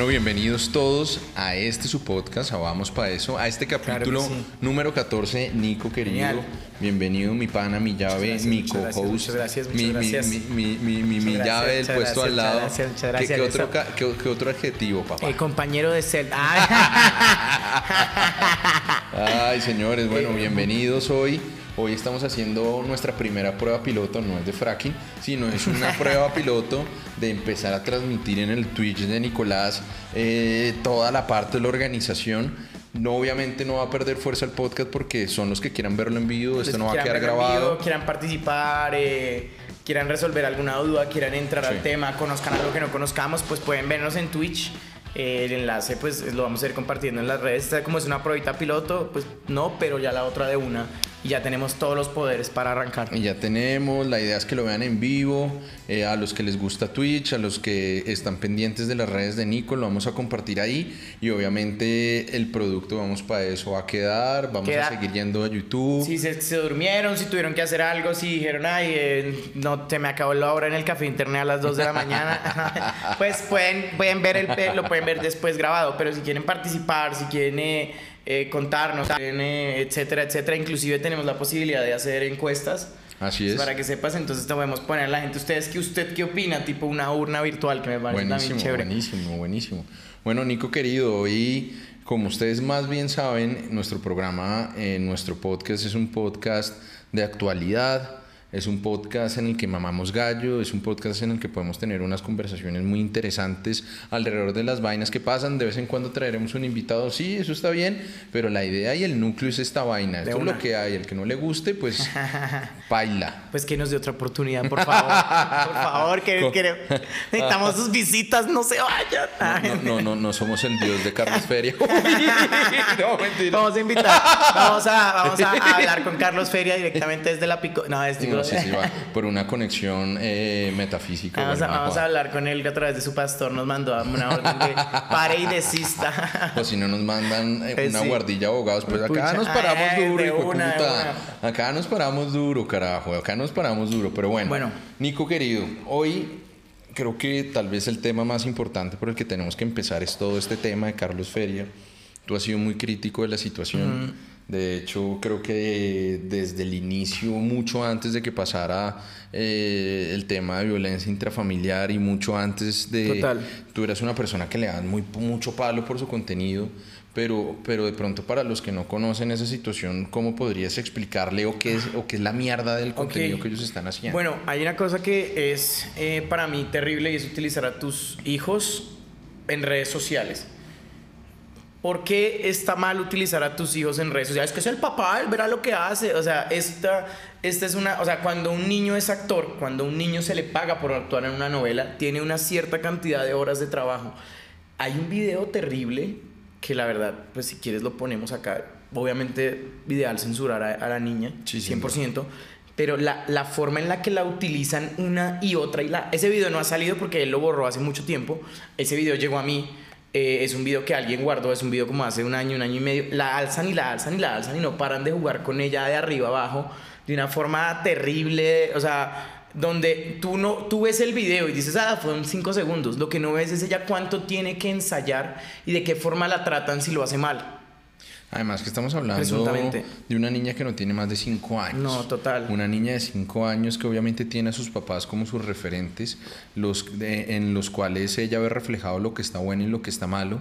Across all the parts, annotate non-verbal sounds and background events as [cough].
Bueno, bienvenidos todos a este su podcast, a Vamos para eso, a este capítulo número 14, Nico querido. Bienvenido, mi pana, mi llave, mi co-host. Muchas gracias, muchas mi. Mi, mi, mi, mi, mi llave del puesto al lado. Muchas gracias, muchas ¿Qué, gracias. qué otro, Eso. ca- qué- qué otro adjetivo, papá? El compañero de Cel. [laughs] Ay, señores, bueno, bienvenidos hoy. Hoy estamos haciendo nuestra primera prueba piloto, no es de fracking, sino es una [laughs] prueba piloto de empezar a transmitir en el Twitch de Nicolás eh, toda la parte de la organización. No, obviamente no va a perder fuerza el podcast porque son los que quieran verlo en vivo, esto no va a quedar grabado. vivo, Quieran participar, eh, quieran resolver alguna duda, quieran entrar Sí. al tema, conozcan algo que no conozcamos, pues pueden vernos en Twitch. Eh, el enlace pues lo vamos a ir compartiendo en las redes. Esta como es una pruebita piloto, pues no, pero ya la otra de una. Y ya tenemos todos los poderes para arrancar. Y ya tenemos, la idea es que lo vean en vivo, eh, a los que les gusta Twitch, a los que están pendientes de las redes de Nico, lo vamos a compartir ahí y obviamente el producto, vamos para eso, va a quedar, vamos Queda- a seguir yendo a YouTube. Si se, se durmieron, si tuvieron que hacer algo, si dijeron, ay, eh, no, te me acabó la hora en el café internet a las 2 de la mañana, [laughs] pues pueden, pueden ver el lo pueden ver después grabado, pero si quieren participar, si quieren eh, eh, contarnos, eh, etcétera, etcétera, inclusive tenemos la posibilidad de hacer encuestas. Así es. Para que sepas, entonces te podemos poner a la gente. ¿Ustedes qué, usted qué opina? Tipo una urna virtual que me parece Buenísimo, también chévere. buenísimo, buenísimo. Bueno, Nico querido, hoy, como ustedes más bien saben, nuestro programa, eh, nuestro podcast es un podcast de actualidad, es un podcast en el que mamamos gallo, es un podcast en el que podemos tener unas conversaciones muy interesantes alrededor de las vainas que pasan. De vez en cuando traeremos un invitado, sí, eso está bien, pero la idea y el núcleo es esta vaina. Esto es una. lo que hay, el que no le guste, pues [laughs] baila. Pues que nos dé otra oportunidad, por favor. Por favor, que, necesitamos sus visitas, no se vayan. No, no, no, no somos el dios de Carlos Feria. [laughs] no, mentira. Vamos a invitar, vamos a, vamos a [laughs] hablar con Carlos Feria directamente desde la pico. No, es No, va por una conexión eh, metafísica. Vamos, a, bueno, vamos a hablar con él que a través de su pastor nos mandó una orden de pare y desista. O [laughs] si no nos mandan eh, Pues una sí. guardilla de abogados, pues acá nos paramos Ay, duro, hijo una, puta. Acá nos paramos duro, carajo. Acá nos paramos duro. Pero bueno, Bueno. Nico querido, hoy creo que tal vez el tema más importante por el que tenemos que empezar es todo este tema de Carlos Feria. Tú has sido muy crítico de la situación. De hecho, creo que desde el inicio, mucho antes de que pasara eh, el tema de violencia intrafamiliar y mucho antes de... Total. Tú eras una persona que le dan muy, mucho palo por su contenido, pero, pero de pronto para los que no conocen esa situación, ¿cómo podrías explicarle o qué es, o qué es la mierda del contenido que ellos están haciendo? Bueno, hay una cosa que es eh, para mí terrible y es utilizar a tus hijos en redes sociales. ¿Por qué está mal utilizar a tus hijos en redes sociales? Es que es el papá, él verá lo que hace. O sea, esta, esta es una. O sea, cuando un niño es actor, cuando un niño se le paga por actuar en una novela, tiene una cierta cantidad de horas de trabajo. Hay un video terrible que la verdad, pues si quieres lo ponemos acá. Obviamente, ideal censurar a, a la niña, Sí, sin 100%. Pero la, la forma en la que la utilizan una y otra, y la, ese video no ha salido porque él lo borró hace mucho tiempo. Ese video llegó a mí. Eh, es un video que alguien guardó, es un video como hace un año, un año y medio. La alzan y la alzan y la alzan y no paran de jugar con ella de arriba abajo de una forma terrible. O sea, donde tú, no, tú ves el video y dices, ah, fueron cinco segundos. Lo que no ves es ella cuánto tiene que ensayar y de qué forma la tratan si lo hace mal. Además que estamos hablando de una niña que no tiene más de 5 años. No, total. Una niña de 5 años que obviamente tiene a sus papás como sus referentes, los de- en los cuales ella ve reflejado lo que está bueno y lo que está malo,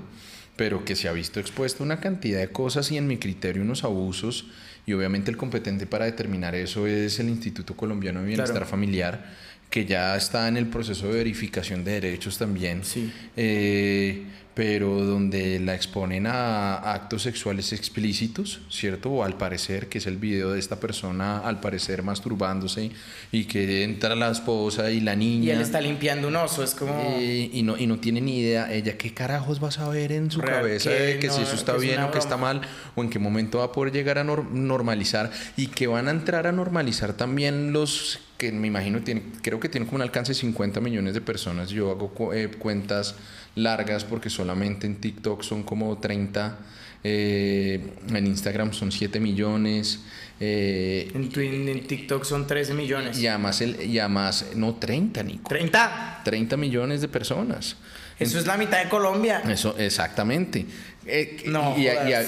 pero que se ha visto expuesto a una cantidad de cosas y en mi criterio unos abusos. Y obviamente el competente para determinar eso es el Instituto Colombiano de Bienestar Claro. Familiar, que ya está en el proceso de verificación de derechos también. Sí. Eh, pero donde la exponen a actos sexuales explícitos, ¿cierto? O al parecer, que es el video de esta persona, al parecer masturbándose y que entra la esposa y la niña. Y él está limpiando un oso, es como... eh, y, no, y no tiene ni idea ella qué carajos va a saber en su Real, cabeza que de que si eso está que bien o que está mal o en qué momento va a poder llegar a nor- normalizar y que van a entrar a normalizar también los que me imagino tiene, creo que tienen como un alcance de 50 millones de personas. Yo hago cu- eh, cuentas largas porque solamente en TikTok son como 30 eh, en Instagram son 7 millones. Eh, en, TikTok son 13 millones. Y además, el, y además no 30, Nico. ¿30? 30 millones de personas. Eso es la mitad de Colombia. Eso, exactamente. Eh,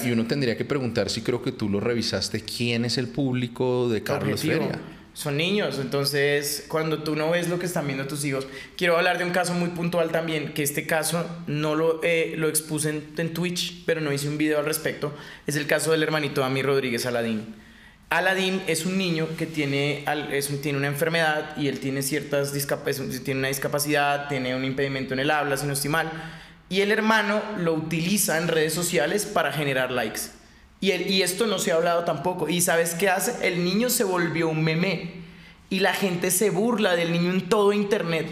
y, uno tendría que preguntar si creo que tú lo revisaste, ¿quién es el público de Carlos Feria? Son niños, entonces cuando tú no ves lo que están viendo tus hijos, quiero hablar de un caso muy puntual también, que este caso no lo, eh, lo expuse en, Twitch, pero no hice un video al respecto, es el caso del hermanito Ami Rodríguez Aladín. Aladín es un niño que tiene, es tiene una enfermedad y él tiene ciertas tiene una discapacidad, tiene un impedimento en el habla, si no estoy mal, y el hermano lo utiliza en redes sociales para generar likes. Y, y esto no se ha hablado tampoco. ¿Y sabes qué hace? El niño se volvió un meme y la gente se burla del niño en todo internet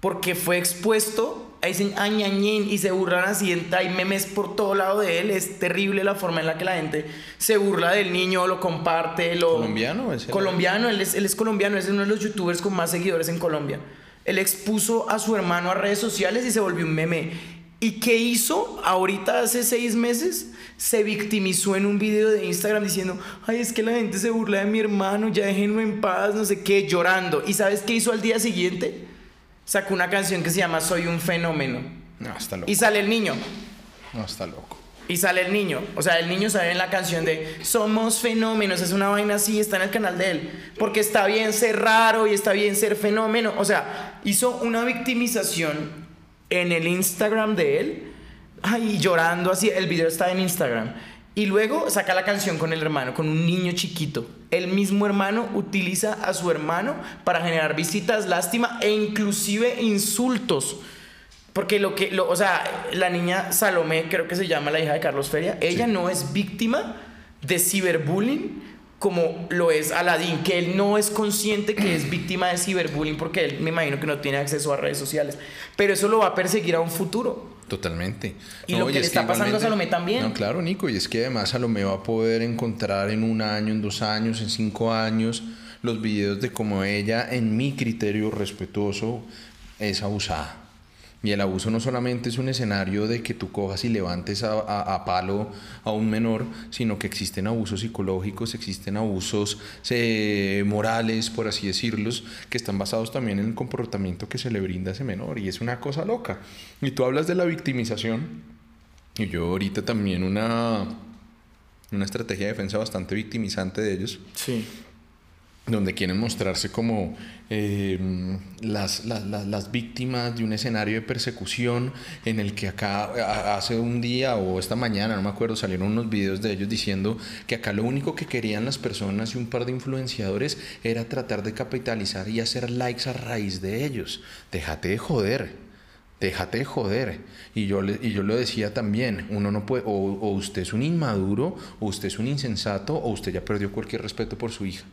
porque fue expuesto dicen añañín y se burlan así, hay memes por todo lado de él, es terrible la forma en la que la gente se burla del niño, lo comparte, lo... ¿Colombiano? colombiano, él es, él es colombiano, es uno de los youtubers con más seguidores en Colombia. Él expuso a su hermano a redes sociales y se volvió un meme. ¿Y qué hizo ahorita hace seis meses? Se victimizó en un video de Instagram diciendo, ay, es que la gente se burla de mi hermano, ya déjenme en paz, no sé qué, llorando. ¿Y sabes qué hizo al día siguiente? Sacó una canción que se llama Soy un fenómeno. No, está loco. Y sale el niño. No, está loco. Y sale el niño. O sea, el niño sale en la canción de Somos fenómenos. Es una vaina así, está en el canal de él. Porque está bien ser raro y está bien ser fenómeno. O sea, hizo una victimización en el Instagram de él. Ay, llorando así. El video está en Instagram. Y luego saca la canción con el hermano, con un niño chiquito. El mismo hermano utiliza a su hermano para generar visitas, lástima e inclusive insultos. Porque lo que, lo, o sea, la niña Salomé, creo que se llama la hija de Carlos Feria, ella no es víctima de ciberbullying como lo es Aladín, que él no es consciente que es víctima de ciberbullying porque él me imagino que no tiene acceso a redes sociales. Pero eso lo va a perseguir a un futuro. Totalmente. Y lo que le está pasando a Salomé también. No, claro, Nico, y es que además Salomé va a poder encontrar en un año, en dos años, en cinco años, los videos de cómo ella, en mi criterio respetuoso, es abusada. Y el abuso no solamente es un escenario de que tú cojas y levantes a, palo a un menor, sino que existen abusos psicológicos, existen abusos eh, morales, por así decirlos, que están basados también en el comportamiento que se le brinda a ese menor. Y es una cosa loca. Y tú hablas de la victimización, y yo ahorita también una, una estrategia de defensa bastante victimizante de ellos. Sí donde quieren mostrarse como em, las, las, víctimas de un escenario de persecución en el que acá hace un día o esta mañana, no me acuerdo, salieron unos videos de ellos diciendo que acá lo único que querían las personas y un par de influenciadores era tratar de capitalizar y hacer likes a raíz de ellos. Déjate de joder. Déjate de joder. Y yo, y yo lo decía también, uno no puede, o, o usted es un inmaduro, o usted es un insensato, o usted ya perdió cualquier respeto por su hija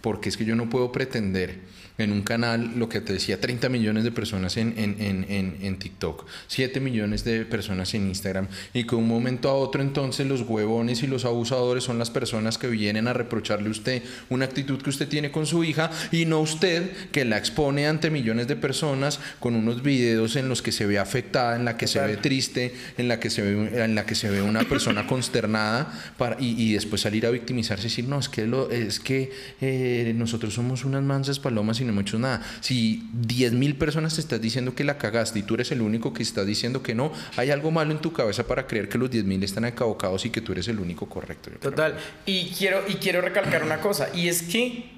porque es que yo no puedo pretender en un canal, lo que te decía, 30 millones de personas en, en, en, en, TikTok, 7 millones de personas en Instagram, y que un momento a otro entonces los huevones y los abusadores son las personas que vienen a reprocharle a usted una actitud que usted tiene con su hija y no usted que la expone ante millones de personas con unos videos en los que se ve afectada, en la que se ve triste, en la que se ve, en la que se ve una persona consternada para, y, y, después salir a victimizarse y decir, no, es que, lo, es que eh, nosotros somos unas mansas palomas y no hemos hecho nada. Si 10 mil personas te estás diciendo que la cagaste y tú eres el único que está diciendo que no, hay algo malo en tu cabeza para creer que los 10 mil están equivocados y que tú eres el único correcto. Total. Y quiero, y quiero recalcar una cosa, y es que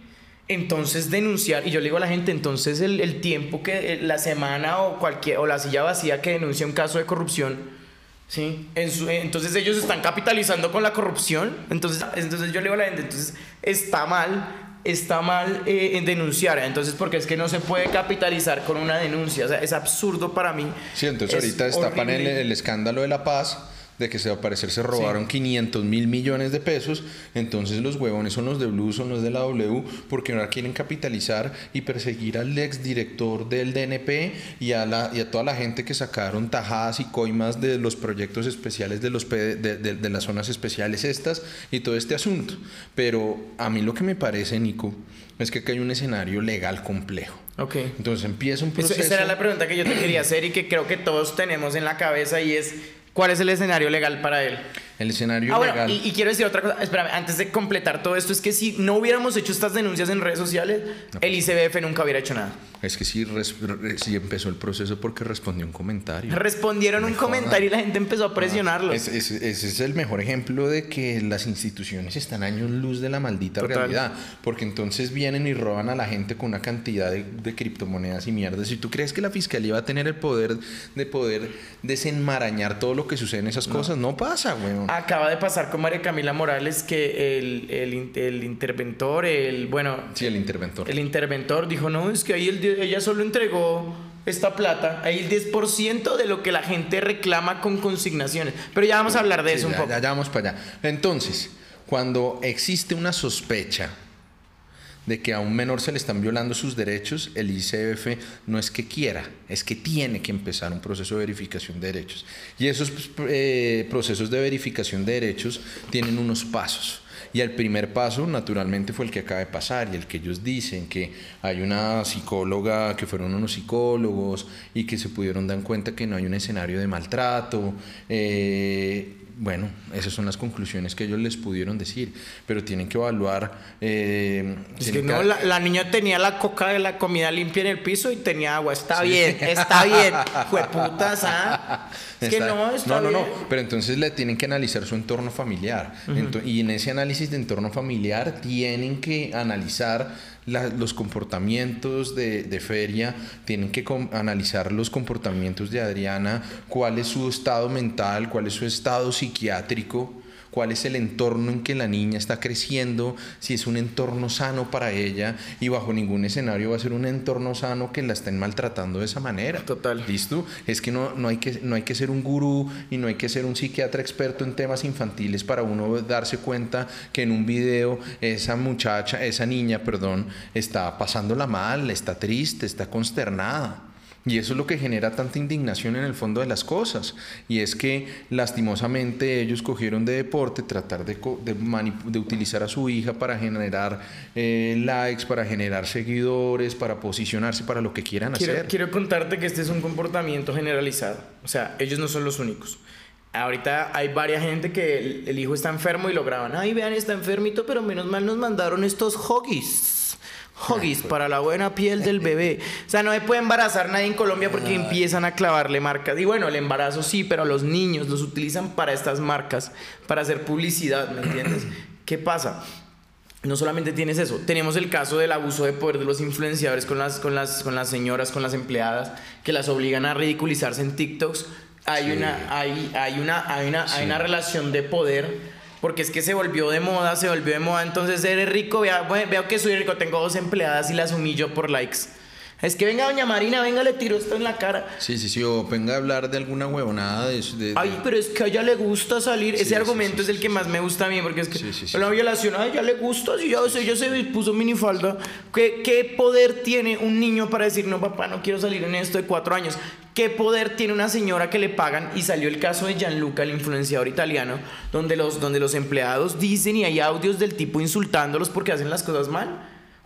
entonces denunciar, y yo le digo a la gente, entonces el, tiempo que eh, la semana o cualquier, o la silla vacía que denuncia un caso de corrupción, ¿sí? entonces ellos están capitalizando con la corrupción, entonces, entonces yo le digo a la gente, entonces está mal está mal eh, en denunciar. Entonces, porque es que no se puede capitalizar con una denuncia. O sea, es absurdo para mí. Sí, entonces ahorita destapan el, el escándalo de la paz de que se, al parecer se robaron 500 mil millones de pesos, entonces los huevones son los de Blue, son los de la W, porque ahora quieren capitalizar y perseguir al ex director del DNP y a, la, y a toda la gente que sacaron tajadas y coimas de los proyectos especiales de, los, de, de, las zonas especiales estas y todo este asunto. Pero a mí lo que me parece, Nico, es que acá hay un escenario legal complejo. Ok. Entonces empieza un proceso. esa era la pregunta que yo te quería hacer y que creo que todos tenemos en la cabeza y es ¿Cuál es el escenario legal para él? El escenario Ah, legal. bueno, y, y quiero decir otra cosa, espérame, antes de completar todo esto, es que si no hubiéramos hecho estas denuncias en redes sociales, el ICBF nunca hubiera hecho nada. Es que sí, empezó el proceso porque respondió un comentario. Respondieron un comentario y la gente empezó a presionarlos. Es- es- ese es el mejor ejemplo de que las instituciones están años luz de la maldita Total. realidad. Porque entonces vienen y roban a la gente con una cantidad de, de criptomonedas y mierdas. Si tú crees que la fiscalía va a tener el poder de poder desenmarañar todo lo que sucede en esas cosas, no pasa, weón. Acaba de pasar con María Camila Morales que el, el el interventor, el, bueno, Sí, el interventor. el interventor dijo, no, es que ahí el ella solo entregó esta plata, ahí el 10% de lo que la gente reclama con consignaciones. Pero ya vamos a hablar de Sí, eso un poco. ya- ya vamos para allá. Entonces, cuando existe una sospecha de que a un menor se le están violando sus derechos, el ICF no es que quiera, es que tiene que empezar un proceso de verificación de derechos. Y esos pues, eh, procesos de verificación de derechos tienen unos pasos. Y el primer paso, naturalmente, fue el que acaba de pasar y el que ellos dicen que hay una psicóloga, que fueron unos psicólogos y que se pudieron dar cuenta que no hay un escenario de maltrato. eh, bueno, esas son las conclusiones que ellos les pudieron decir, pero tienen que evaluar. eh, Es que no, la, la niña tenía la coca de la comida limpia en el piso y tenía agua. Está bien, está bien. Jueputas, ¿ah? [laughs] Es que no, está no, no, bien. no, pero entonces le tienen que analizar su entorno familiar. Y en ese análisis de entorno familiar tienen que analizar la- los comportamientos de, de Feria, tienen que analizar los comportamientos de Adriana, cuál es su estado mental, cuál es su estado psiquiátrico cuál es el entorno en que la niña está creciendo, si es un entorno sano para ella y bajo ningún escenario va a ser un entorno sano que la estén maltratando de esa manera. Total. ¿Listo? Es que no, no, hay que no hay que ser un gurú y no hay que ser un psiquiatra experto en temas infantiles para uno darse cuenta que en un video esa muchacha, esa niña, perdón, está pasándola mal, está triste, está consternada. Y eso es lo que genera tanta indignación en el fondo de las cosas. Y es que lastimosamente ellos cogieron de deporte tratar de, utilizar a su hija para generar eh, likes, para generar seguidores, para posicionarse, para lo que quieran Quiero, hacer. quiero contarte que este es un comportamiento generalizado. O sea, ellos no son los únicos. Ahorita hay varias gente que el, el hijo está enfermo y lo graban. Ay, vean, está enfermito, pero menos mal nos mandaron estos hoggies. Hoggies para la buena piel del bebé. O sea, no se puede embarazar nadie en Colombia porque empiezan a clavarle marcas. Y bueno, el embarazo sí, pero los niños los utilizan para estas marcas, para hacer publicidad, ¿me entiendes? [clears throat] ¿Qué pasa? No solamente tienes eso, tenemos el caso del abuso de poder de los influenciadores con las, con las, con las señoras, con las empleadas, que las obligan a ridiculizarse en TikToks. Hay, Sí. una, hay, hay, una, hay, una, hay Sí. una relación de poder, porque es que se volvió de moda, se volvió de moda, entonces eres rico, vea- veo que soy rico, tengo dos empleadas y las humillo por likes. Es que venga doña Marina, venga, le tiro esto en la cara. Sí, sí, sí, o venga a hablar de alguna huevonada de, de- Ay, pero es que a ella le gusta salir. Sí, Ese sí, argumento sí, es el que más me gusta a mí, porque es que Sí, sí, sí. la violación a ella le gusta, si ya, ella se puso minifalda. ¿Qué, ¿Qué poder tiene un niño para decir, no, papá, no quiero salir en esto de cuatro años? ¿Qué poder tiene una señora que le pagan? Y salió el caso de Gianluca, el influenciador italiano, donde los, donde los empleados dicen y hay audios del tipo insultándolos porque hacen las cosas mal.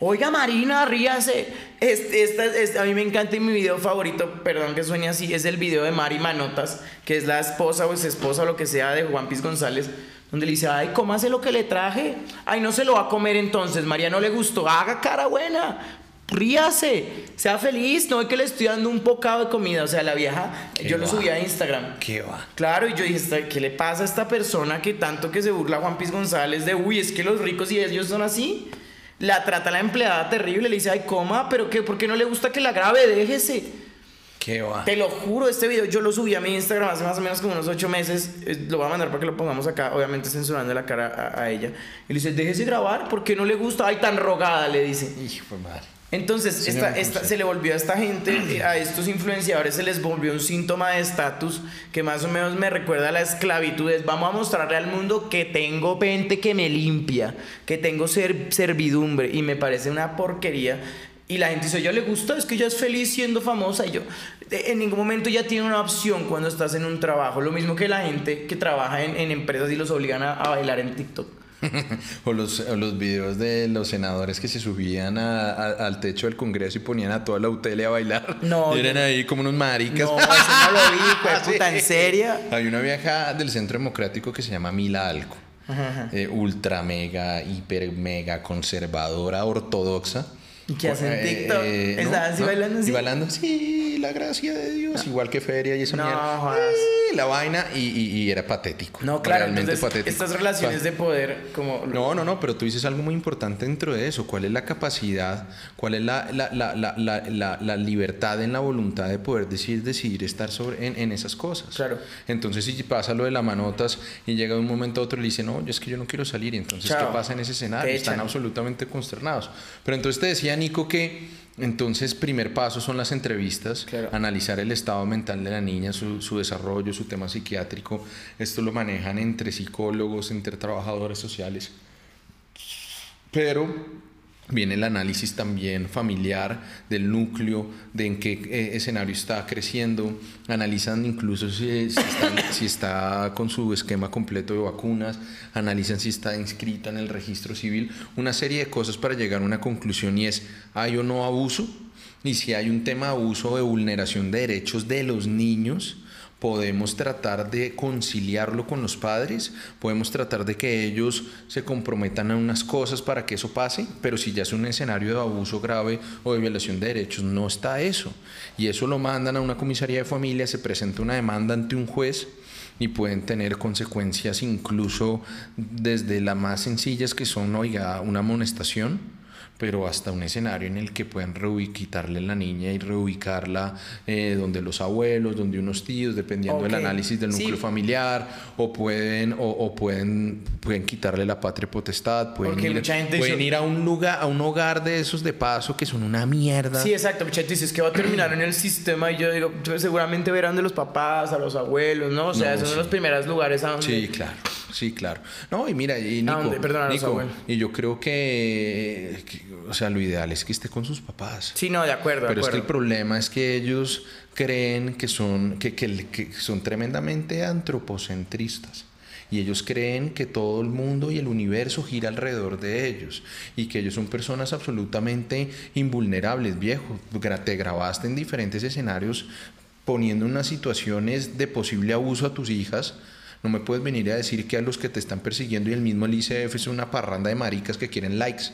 Oiga, Marina, ríase. Este, este- a mí me encanta y mi video favorito, perdón que sueñe así, es el video de Mari Manotas, que es la esposa o ex esposa o lo que sea de Juan Piz González, donde le dice, ay, cómase lo que le traje. Ay, no se lo va a comer entonces, María no le gustó. Haga cara buena, ríase, sea feliz. No es que le estoy dando un bocado de comida. O sea, la vieja, Qué yo lo subí a Instagram. ¿Qué va? Claro, y yo dije, "Esta- ¿qué le pasa a esta persona que tanto que se burla Juan Piz González de, uy, es que los ricos y ellos son así? La trata la empleada terrible, le dice, ay, coma, pero qué, ¿por qué no le gusta que la grabe? Déjese. ¿Qué va? Te lo juro, este video yo lo subí a mi Instagram hace más o menos como unos ocho meses. eh, Lo voy a mandar para que lo pongamos acá, obviamente censurando la cara a, a ella. Y le dice, déjese grabar, ¿por qué no le gusta? Ay, tan rogada, le dice. Hijo de madre. Entonces, esta, se le volvió a esta gente, eh, a estos influenciadores, se les volvió un síntoma de estatus que más o menos me recuerda a la esclavitud. Es, vamos a mostrarle al mundo que tengo gente que me limpia, que tengo ser, servidumbre. Y me parece una porquería. Y la gente dice, ¿ya le gusta? Es que ella es feliz siendo famosa. Y yo, en ningún momento ya tiene una opción cuando estás en un trabajo. Lo mismo que la gente que trabaja en, en empresas y los obligan a, a bailar en TikTok. [laughs] o, los, o los videos de los senadores que se subían a- a- al techo del Congreso y ponían a toda la UTL a bailar. No, Y eran yo- ahí como unos maricas. No, eso no lo vi, [laughs] de puta, Sí. ¿en serio? Hay una vieja del Centro Democrático que se llama Mila Alco. eh, ultra mega, hiper mega conservadora, ortodoxa. ¿Y qué hace en Eh, TikTok? eh, ¿Está así bailando así? Y bailando así, la gracia de Dios, igual que Feria y esa No. Y la vaina y, y- y era patético. No, claro, realmente entonces patético. estas relaciones de poder como... no, no, no, pero tú dices algo muy importante dentro de eso. ¿Cuál es la capacidad, cuál es la, la, la, la, la, la- la libertad en la voluntad de poder decir, decidir estar sobre, en, en esas cosas? Claro. Entonces, si pasa lo de la manotas y llega de un momento a otro y le dice, no, yo es que yo no quiero salir. Y entonces, Chao. ¿qué pasa en ese escenario? Están absolutamente consternados. Pero entonces te decía, Nico, que entonces, primer paso son las entrevistas, Claro. analizar el estado mental de la niña, su, su desarrollo, su tema psiquiátrico. Esto lo manejan entre psicólogos, entre trabajadores sociales. Pero viene el análisis también familiar del núcleo, de en qué eh, escenario está creciendo, analizan incluso si, está, con su esquema completo de vacunas, analizan si está inscrita en el registro civil, una serie de cosas para llegar a una conclusión y es, ¿hay o no abuso? Y si hay un tema de abuso de vulneración de derechos de los niños, podemos tratar de conciliarlo con los padres, podemos tratar de que ellos se comprometan a unas cosas para que eso pase, pero si ya es un escenario de abuso grave o de violación de derechos, no está eso. Y eso lo mandan a una comisaría de familia, se presenta una demanda ante un juez y pueden tener consecuencias incluso desde las más sencillas que son, oiga, una amonestación pero hasta un escenario en el que pueden reubi- quitarle la niña y reubicarla eh, donde los abuelos, donde unos tíos, dependiendo del Ok, análisis del sí. núcleo familiar, o pueden, o, o pueden, pueden quitarle la patria potestad, pueden, ir, pueden a un lugar, a un hogar de esos de paso que son una mierda. Sí, exacto. Mucha gente dice es que va a terminar en el sistema y yo digo, pues, seguramente verán de los papás, a los abuelos, ¿no? O sea, No, esos sí. son los primeros lugares a donde... Sí, claro, sí, claro. No, y mira, y Nico? Perdona, los Nico, y yo creo que, que, o sea, lo ideal es que esté con sus papás. Sí, no, de acuerdo, de Pero es que acuerdo. el problema es que ellos creen que son, que, que- que son tremendamente antropocentristas. Y ellos creen que todo el mundo y el universo gira alrededor de ellos. Y que ellos son personas absolutamente invulnerables, viejo. Te grabaste en diferentes escenarios poniendo unas situaciones de posible abuso a tus hijas. No me puedes venir a decir que a los que te están persiguiendo y el mismo el ICF es una parranda de maricas que quieren likes.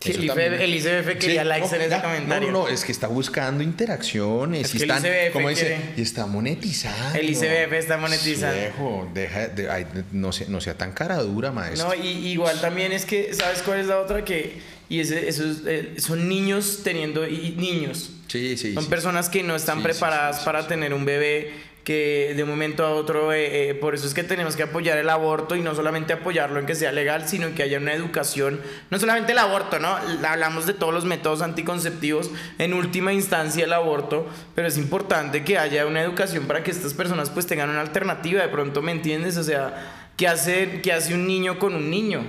Sí, el también- ICF el ICF quería Sí, likes no, en ese comentario. No, no, es que está buscando interacciones. Es y que el están, ICBF ¿cómo dice? quiere- Y está monetizando. El ICBF está monetizando. Viejo, deja, de- ay, no, sea, no sea tan cara dura, maestro. No, y igual también es que, ¿sabes cuál es la otra? Que, y ese, esos, eh, son niños teniendo, y niños. sí, sí. Son sí. personas que no están preparadas para tener un bebé que de un momento a otro, eh, eh, por eso es que tenemos que apoyar el aborto y no solamente apoyarlo en que sea legal, sino en que haya una educación, no solamente el aborto, ¿no? Hablamos de todos los métodos anticonceptivos, en última instancia el aborto, pero es importante que haya una educación para que estas personas pues tengan una alternativa, de pronto, ¿me entiendes? O sea, ¿qué hace, qué hace un niño con un niño?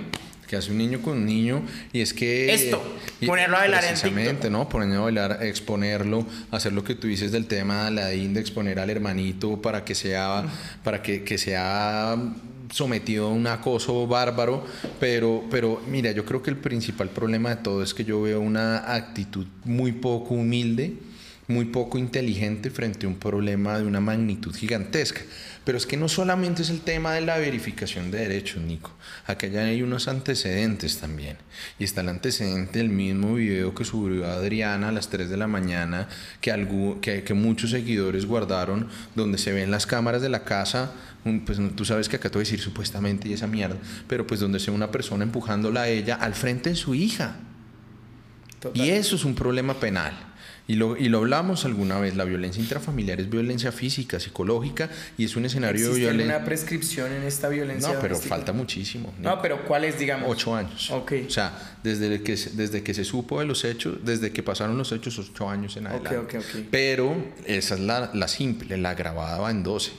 Que hace un niño con un niño y es que Esto, ponerlo a bailar en precisamente, TikTok. no ponerlo a bailar exponerlo hacer lo que tú dices del tema de Aladdin de exponer al hermanito para que sea para que, que sea sometido a un acoso bárbaro pero pero mira yo creo que el principal problema de todo es que yo veo una actitud muy poco humilde muy poco inteligente frente a un problema de una magnitud gigantesca. Pero es que no solamente es el tema de la verificación de derechos, Nico. Acá ya hay unos antecedentes también. Y está el antecedente del mismo video que subió Adriana a las 3 de la mañana, que, algu- que, que muchos seguidores guardaron, donde se ven las cámaras de la casa. pues tú sabes que acá te voy a decir supuestamente y esa mierda, pero pues donde se ve una persona empujándola a ella al frente de su hija. Total. Y eso es un problema penal. Y lo, y lo hablamos alguna vez, la violencia intrafamiliar es violencia física, psicológica y es un escenario de ¿Existe violencia... alguna prescripción en esta violencia No, pero doméstica? falta muchísimo. No, pero ¿cuál es, digamos? Ocho años. Ok. O sea, desde que, se- desde que se supo de los hechos, desde que pasaron los hechos, ocho años en adelante. ok, ok. Pero esa es la, la simple, la grabada va en 12.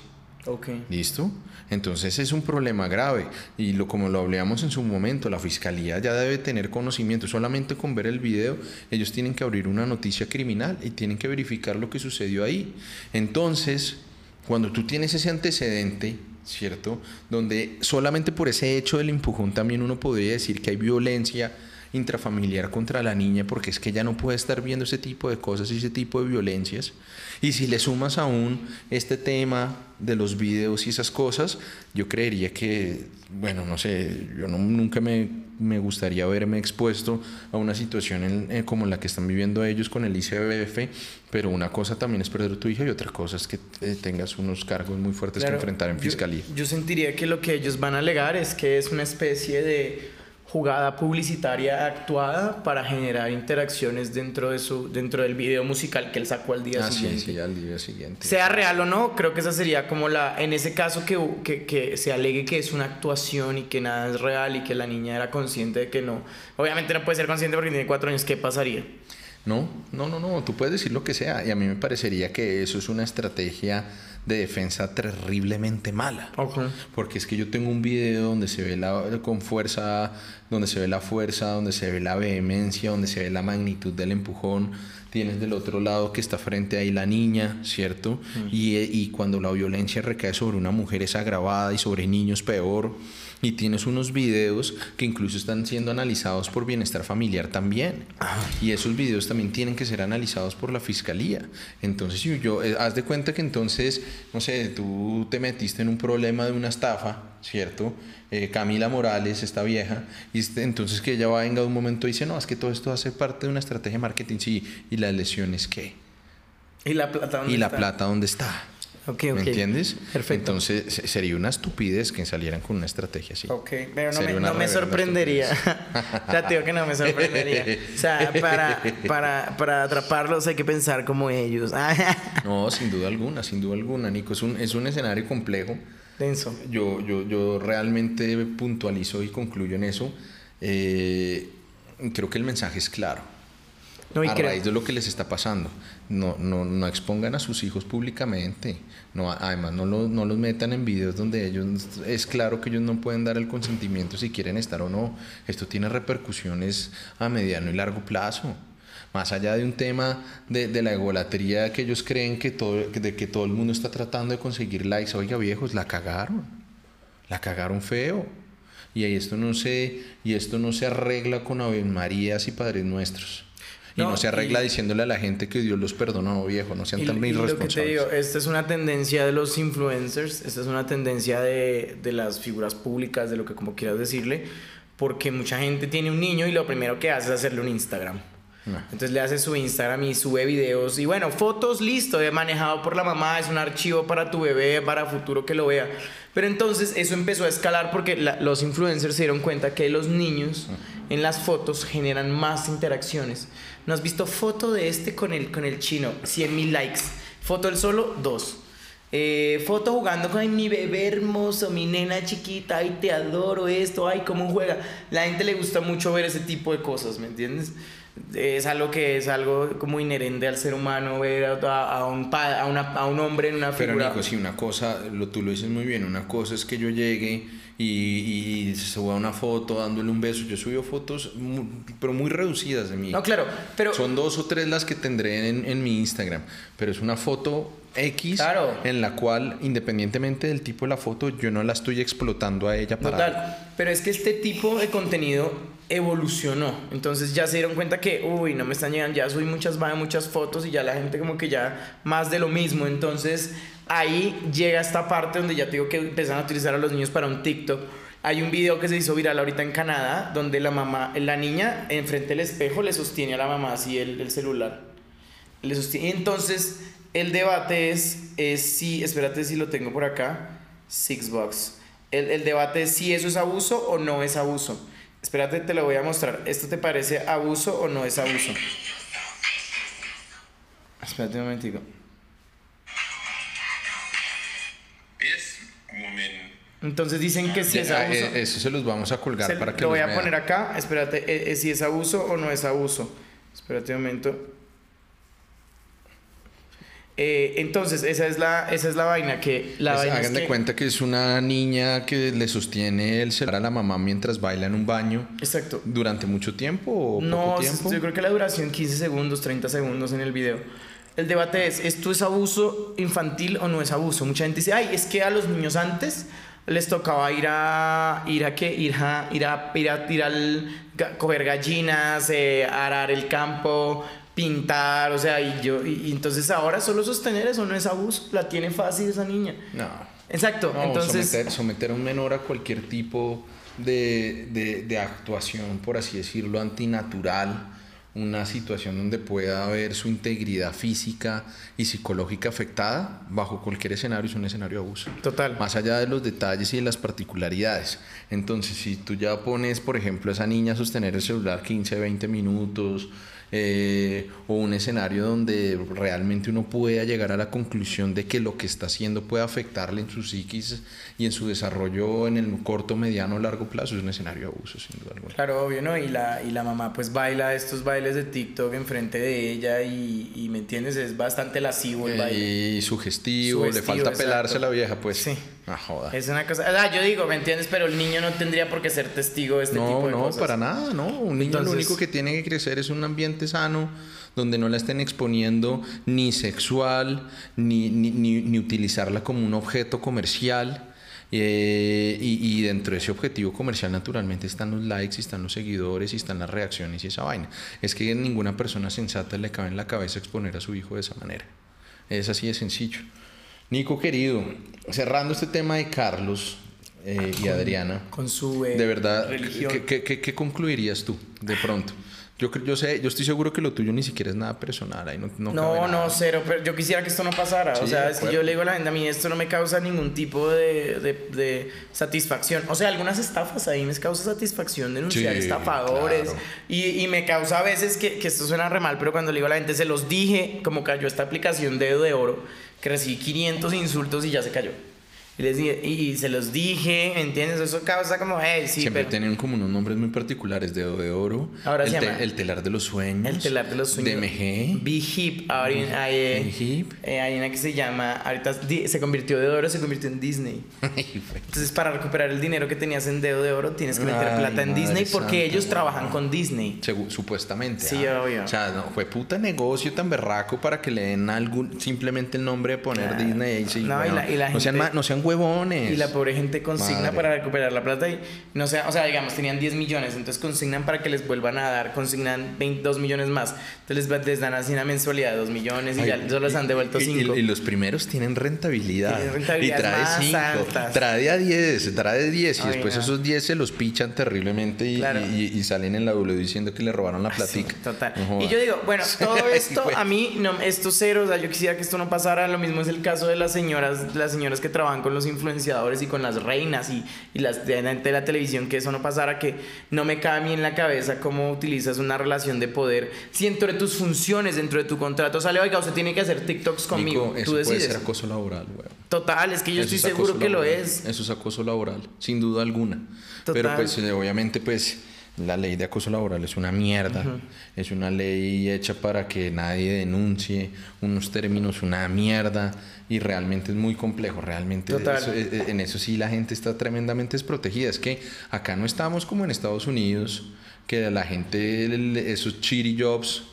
Ok. ¿Listo? Entonces es un problema grave y lo, como lo hablamos en su momento, la fiscalía ya debe tener conocimiento. Solamente con ver el video, ellos tienen que abrir una noticia criminal y tienen que verificar lo que sucedió ahí. Entonces, cuando tú tienes ese antecedente, ¿cierto? Donde solamente por ese hecho del empujón también uno podría decir que hay violencia intrafamiliar contra la niña porque es que ella no puede estar viendo ese tipo de cosas y ese tipo de violencias. Y si le sumas aún este tema de los videos y esas cosas, yo creería que, bueno, no sé, yo nunca me, me, gustaría verme expuesto a una situación en, como la que están viviendo ellos con el ICBF, pero una cosa también es perder a tu hija y otra cosa es que eh, tengas unos cargos muy fuertes que enfrentar en fiscalía. yo sentiría que lo que ellos van a alegar es que es una especie de jugada publicitaria actuada para generar interacciones dentro de su dentro del video musical que él sacó al día ah, siguiente. Sí, sí, al día siguiente. Sea real o no, creo que esa sería como la en ese caso que, que, que, se alegue que es una actuación y que nada es real y que la niña era consciente de que no. Obviamente no puede ser consciente porque tiene cuatro años, ¿qué pasaría? No, no, no, no, tú puedes decir lo que sea y a mí me parecería que eso es una estrategia de defensa terriblemente mala. Porque es que yo tengo un video donde se ve la, con fuerza, donde se ve la fuerza, donde se ve la vehemencia, donde se ve la magnitud del empujón. Tienes del otro lado que está frente ahí la niña, ¿cierto? Y, y cuando la violencia recae sobre una mujer es agravada y sobre niños peor y tienes unos videos que incluso están siendo analizados por bienestar familiar también. Y esos videos también tienen que ser analizados por la fiscalía. Entonces, si yo, eh, haz de cuenta que entonces, no sé, tú te metiste en un problema de una estafa, ¿cierto? Eh, Camila Morales, esta vieja, y este, entonces que ella va, venga de un momento y dice, no, es que todo esto hace parte de una estrategia de marketing, sí, y las lesiones qué. ¿Y la plata dónde ¿Y la plata dónde está? ¿Me entiendes? Perfecto. Entonces sería una estupidez que salieran con una estrategia así. Ok, pero no, me, no me, sorprendería. [laughs] ya te digo que no me sorprendería. O sea, para, para, para atraparlos hay que pensar como ellos. [laughs] no, sin duda alguna, sin duda alguna, Nico. Es un, es un escenario complejo. Denso. Yo, yo, yo realmente puntualizo y concluyo en eso. Eh, creo que el mensaje es claro a raíz de lo que les está pasando. No, no, no expongan a sus hijos públicamente. No, además, no, no los metan en videos donde ellos es claro que ellos no pueden dar el consentimiento si quieren estar o no. Esto tiene repercusiones a mediano y largo plazo. Más allá de un tema de, de la egolatría que ellos creen que todo, de que todo el mundo está tratando de conseguir likes. Oiga, viejos, la cagaron. La cagaron feo. Y esto no se, y esto no se arregla con Ave Marías y Padres Nuestros. Y no, se arregla diciéndole a la gente que Dios los perdonó, viejo, no sean tan irresponsables. Lo que te digo, esta es una tendencia de los influencers, esta es una tendencia de, de las figuras públicas, de lo que como quieras decirle, porque mucha gente tiene un niño y lo primero que hace es hacerle un Instagram. Entonces le hace su Instagram y sube videos y bueno, fotos, listo, manejado por la mamá, es un archivo para tu bebé, para futuro que lo vea. Pero entonces eso empezó a escalar porque los influencers se dieron cuenta que los niños en las fotos generan más interacciones. ¿No has visto foto de este con el, con el chino? 100 mil likes. Foto del solo, dos. Eh, foto jugando con mi bebé hermoso, mi nena chiquita, ay te adoro esto, ay cómo juega. La gente le gusta mucho ver ese tipo de cosas, ¿me entiendes? es algo que es algo como inherente al ser humano ver a, un, a, una, a un hombre en una figura. Pero Nico, sí, una cosa, lo, tú lo dices muy bien, una cosa es que yo llegue y, y suba una foto dándole un beso. Yo subo fotos, pero muy reducidas de mí. No, claro, pero... Son dos o tres las que tendré en, en mi Instagram, pero es una foto X en la cual, independientemente del tipo de la foto, yo no la estoy explotando a ella para... Total, pero es que este tipo de contenido evolucionó. Entonces ya se dieron cuenta que, uy, no me están llegando, ya subí muchas, muchas fotos y ya la gente como que ya más de lo mismo. Entonces ahí llega esta parte donde ya te digo que empiezan a utilizar a los niños para un TikTok. Hay un video que se hizo viral ahorita en Canadá donde la mamá, la niña enfrente del espejo le sostiene a la mamá así el, el celular. Le sostiene. Entonces el debate es, es si, espérate si lo tengo por acá, Sixbox. El, el debate es si eso es abuso o no es abuso. Espérate, te lo voy a mostrar. ¿Esto te parece abuso o no es abuso? Espérate un momentico. Entonces dicen que si es abuso. Eh, eso se los vamos a colgar para que lo voy a poner acá. Espérate, eh, eh, si es abuso o no es abuso. Espérate un momento. Eh, entonces, esa es la, esa es la vaina que... La pues hagan de cuenta que es una niña que le sostiene el celular a la mamá mientras baila en un baño. Exacto. ¿Durante mucho tiempo o no, poco tiempo? yo creo que la duración 15 segundos, 30 segundos en el video. el debate es, ¿esto es abuso infantil o no es abuso? Mucha gente dice, ay, es que a los niños antes les tocaba ir a ir a qué ir a ir a ir a, ir al coger gallinas eh, arar el campo pintar o sea y yo y, entonces ahora solo sostener eso no es abuso la tiene fácil esa niña. No. Exacto entonces someter, someter, a un menor a cualquier tipo de, de, de actuación por así decirlo antinatural una situación donde pueda haber su integridad física y psicológica afectada, bajo cualquier escenario es un escenario de abuso. Total. Más allá de los detalles y de las particularidades. Entonces, si tú ya pones, por ejemplo, a esa niña a sostener el celular 15, 20 minutos, eh, o un escenario donde realmente uno pueda llegar a la conclusión de que lo que está haciendo puede afectarle en su psiquis y en su desarrollo en el corto, mediano o largo plazo, es un escenario de abuso, sin duda alguna. Claro, obvio, ¿no? Y la, y la mamá pues baila estos bailes de TikTok enfrente de ella y, y ¿me entiendes? Es bastante lascivo el baile. Y sugestivo, le falta pelarse a la vieja, pues. Sí. Ah, joda. Es una cosa. Yo digo, ¿me entiendes? Pero el niño no tendría por qué ser testigo de este tipo de cosas. No, para nada, no. Un niño lo único que tiene que crecer es un ambiente sano donde no la estén exponiendo ni sexual, ni, ni, ni, utilizarla como un objeto comercial. Eh, y, y, dentro de ese objetivo comercial naturalmente están los likes y están los seguidores y están las reacciones y esa vaina. Es que a ninguna persona sensata le cabe en la cabeza exponer a su hijo de esa manera. Es así de sencillo. Nico querido, cerrando este tema de Carlos eh, y Adriana, con su eh, de verdad, religión. ¿qué, qué, qué, concluirías tú de pronto? Yo, yo sé, yo estoy seguro que lo tuyo ni siquiera es nada personal. Ahí no, no, no, no cero. Pero yo quisiera que esto no pasara. Sí, o sea, que yo le digo a la gente, a mí esto no me causa ningún tipo de, de, de satisfacción. O sea, algunas estafas ahí me causa satisfacción denunciar Sí, estafadores. claro. Y, y me causa a veces que, que esto suena re mal, pero cuando le digo a la gente, se los dije, como cayó esta aplicación Dedo de Oro, que recibí 500 insultos y ya se cayó. Y, les dije, y, y se los dije, ¿entiendes? Eso causa como, hey, sí, Siempre pero... tienen como unos nombres muy particulares: Dedo de Oro, Ahora el, se te- llama- el Telar de los Sueños, El telar de los sueños. DMG, Be Hip. Ahora hay, hay, eh, eh, hay una que se llama. Ahorita se convirtió de oro, se convirtió en Disney. [laughs] Entonces, para recuperar el dinero que tenías en dedo de oro, tienes que meter Ay, plata en Disney porque santa, ellos trabajan con Disney. Segu- supuestamente. Sí, ah. obvio. O sea, no, fue puta negocio tan berraco para que le den algún, simplemente el nombre de poner Claro. Disney. y sí, No, y weón. la- y la no, sean, gente- no sean huevones. Y la pobre gente consigna Madre. para recuperar la plata y no sé, o sea, digamos, tenían 10 millones, entonces consignan para que les vuelvan a dar, consignan 22 millones más. Entonces les, les dan así una mensualidad de 2 millones y Ay, ya solo les han devuelto y- y- 5. Y, los primeros tienen rentabilidad. Tienen y trae más 5. altas. Trae a 10. Trae de 10. Y Ay, después no. esos 10 se los pichan terriblemente y, Claro. y- y salen en la W diciendo que le robaron la platica. Total. No jodas. y yo digo, bueno, [laughs] todo esto a mí, no, esto cero, o sea, yo quisiera que esto no pasara. Lo mismo es el caso de las señoras, las señoras que trabajan con los influenciadores y con las reinas y, y las de, de la televisión, que eso no pasara, que no me cabe a mí en la cabeza cómo utilizas una relación de poder. Si dentro de tus funciones, dentro de tu contrato sale, oiga, usted tiene que hacer TikToks conmigo. Nico, eso Tú puede decides. ser acoso laboral, weón. Total, es que yo Eso estoy es seguro que lo es. Eso es acoso laboral, sin duda alguna. Total. Pero pues obviamente pues la ley de acoso laboral es una mierda. Es una ley hecha para que nadie denuncie unos términos, una mierda. Y realmente es muy complejo, realmente eso- eh, eh, en eso sí la gente está tremendamente desprotegida. Es que acá no estamos como en Estados Unidos, que la gente, esos chiri jobs,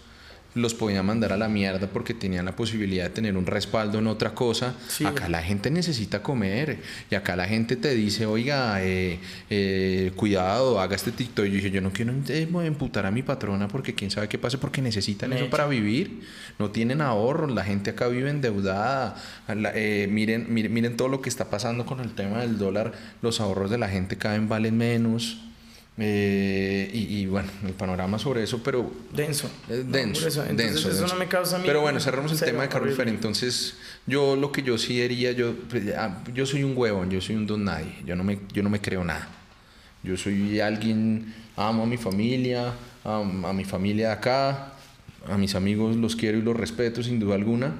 los podían mandar a la mierda porque tenían la posibilidad de tener un respaldo en otra cosa. Sí. Acá la gente necesita comer y acá la gente te dice, oiga, eh, eh, cuidado, haga este TikTok. Y yo dije, yo no quiero eh, emputar a mi patrona porque quién sabe qué pase porque necesitan eso para vivir. No tienen ahorros, la gente acá vive endeudada. La- eh, miren, miren, miren todo lo que está pasando con el tema del dólar. Los ahorros de la gente cada vez valen menos. Eh, y, y bueno, el panorama sobre eso, pero Denso. No, denso, por eso. Entonces, denso, eso denso. no me causa a mí. Pero bueno, cerramos el tema de. Fer. Entonces, yo lo que yo sí haría, yo, pues, ah, yo soy un huevón, yo soy un don nadie. Yo no me, yo no me creo nada. Yo soy alguien, amo a mi familia, am- a, mi familia de acá, a mis amigos los quiero y los respeto sin duda alguna.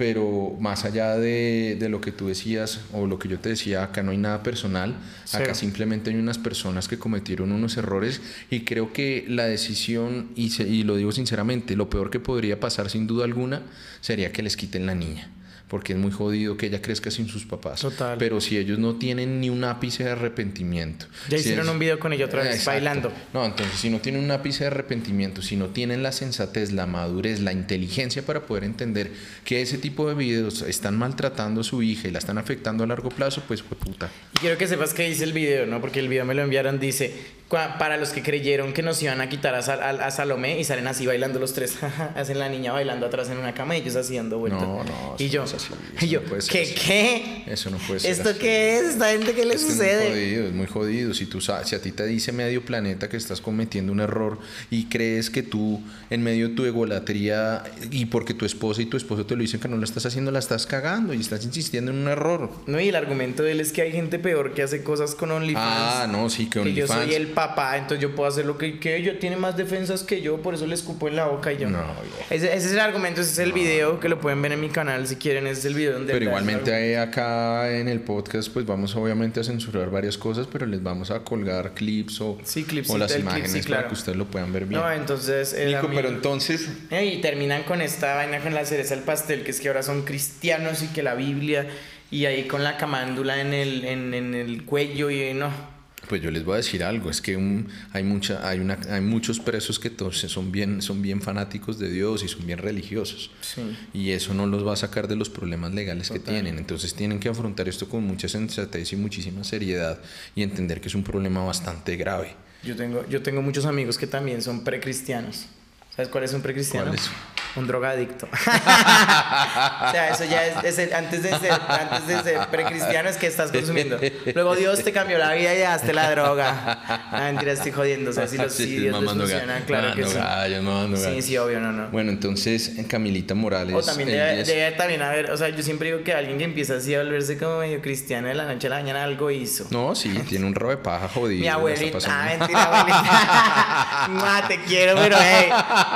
Pero más allá de, de lo que tú decías o lo que yo te decía, acá no hay nada personal. Acá simplemente hay unas personas que cometieron unos errores y creo que la decisión, y, se- y lo digo sinceramente, lo peor que podría pasar sin duda alguna sería que les quiten la niña. Porque es muy jodido que ella crezca sin sus papás. Total. Pero si ellos no tienen ni un ápice de arrepentimiento. Ya si hicieron es- un video con ella otra vez Exacto. bailando. No, entonces si no tienen un ápice de arrepentimiento, si no tienen la sensatez, la madurez, la inteligencia para poder entender que ese tipo de videos están maltratando a su hija y la están afectando a largo plazo, pues fue puta. Y quiero que sepas que dice el video, ¿no? Porque el video me lo enviaron, dice, "Cua- para los que creyeron que nos iban a quitar a, a- a Salomé y salen así bailando los tres, [laughs] hacen la niña bailando atrás en una cama y ellos así dando vueltas. No, no, Y [laughs] yo, no así, y yo, no ¿qué, así. qué? Eso no puede ser ¿Esto así. qué es? ¿Esta gente qué le Es que sucede? Es muy jodido, es muy jodido. Si, tú, si a ti te dice medio planeta que estás cometiendo un error y crees que tú, en medio de tu egolatría, y porque tu esposa y tu esposo te lo dicen que no lo estás haciendo, la estás cagando y estás insistiendo en un error. No, y el argumento de él es que hay gente peor que hace cosas con OnlyFans. Ah, no, sí, que que yo OnlyFans. soy el papá, entonces yo puedo hacer lo que, que yo tiene más defensas que yo, por eso le escupo en la boca y yo. No, ese, ese es el argumento, ese es el video que lo pueden ver en mi canal si quieren, ese es el video donde... Pero igualmente ahí acá en el podcast pues vamos obviamente a censurar varias cosas, pero les vamos a colgar clips o, Sí, clips, o las el clip, sí, imágenes claro. para que ustedes lo puedan ver bien. No, entonces... el Nico, pero entonces... Eh, Y terminan con esta vaina con la cereza del pastel, que es que ahora son cristianos y que la Biblia, y ahí con la camándula en el, en, en el cuello y no. Pues yo les voy a decir algo, es que un- hay, mucha, hay, una, hay muchos presos que son bien, son bien fanáticos de Dios y son bien religiosos. Sí. Y eso no los va a sacar de los problemas legales que tienen. Entonces tienen que afrontar esto con mucha sensatez y muchísima seriedad y entender que es un problema bastante grave. Yo tengo, yo tengo muchos amigos que también son precristianos. ¿Sabes cuál es un precristiano? ¿Cuál es? Un drogadicto. [laughs] o sea, eso ya es, es el- antes, de ser, antes de ser precristiano es que estás consumiendo. Luego Dios te cambió la vida y daste la droga. Ah, mentira, estoy jodiendo. O sea, si, los, si Sí, Dios les funciona, claro que mamando sí. mamando Sí, sí, obvio, no, no. Bueno, entonces en Camilita Morales. O también debe, es- debe también haber, o sea, yo siempre digo que alguien que empieza así a volverse como medio cristiano de la noche a la mañana algo hizo. No, sí, tiene un robo de paja jodido. Mi abuelita, ah, mentira, abuelita. [laughs] Ma, te quiero, pero hey,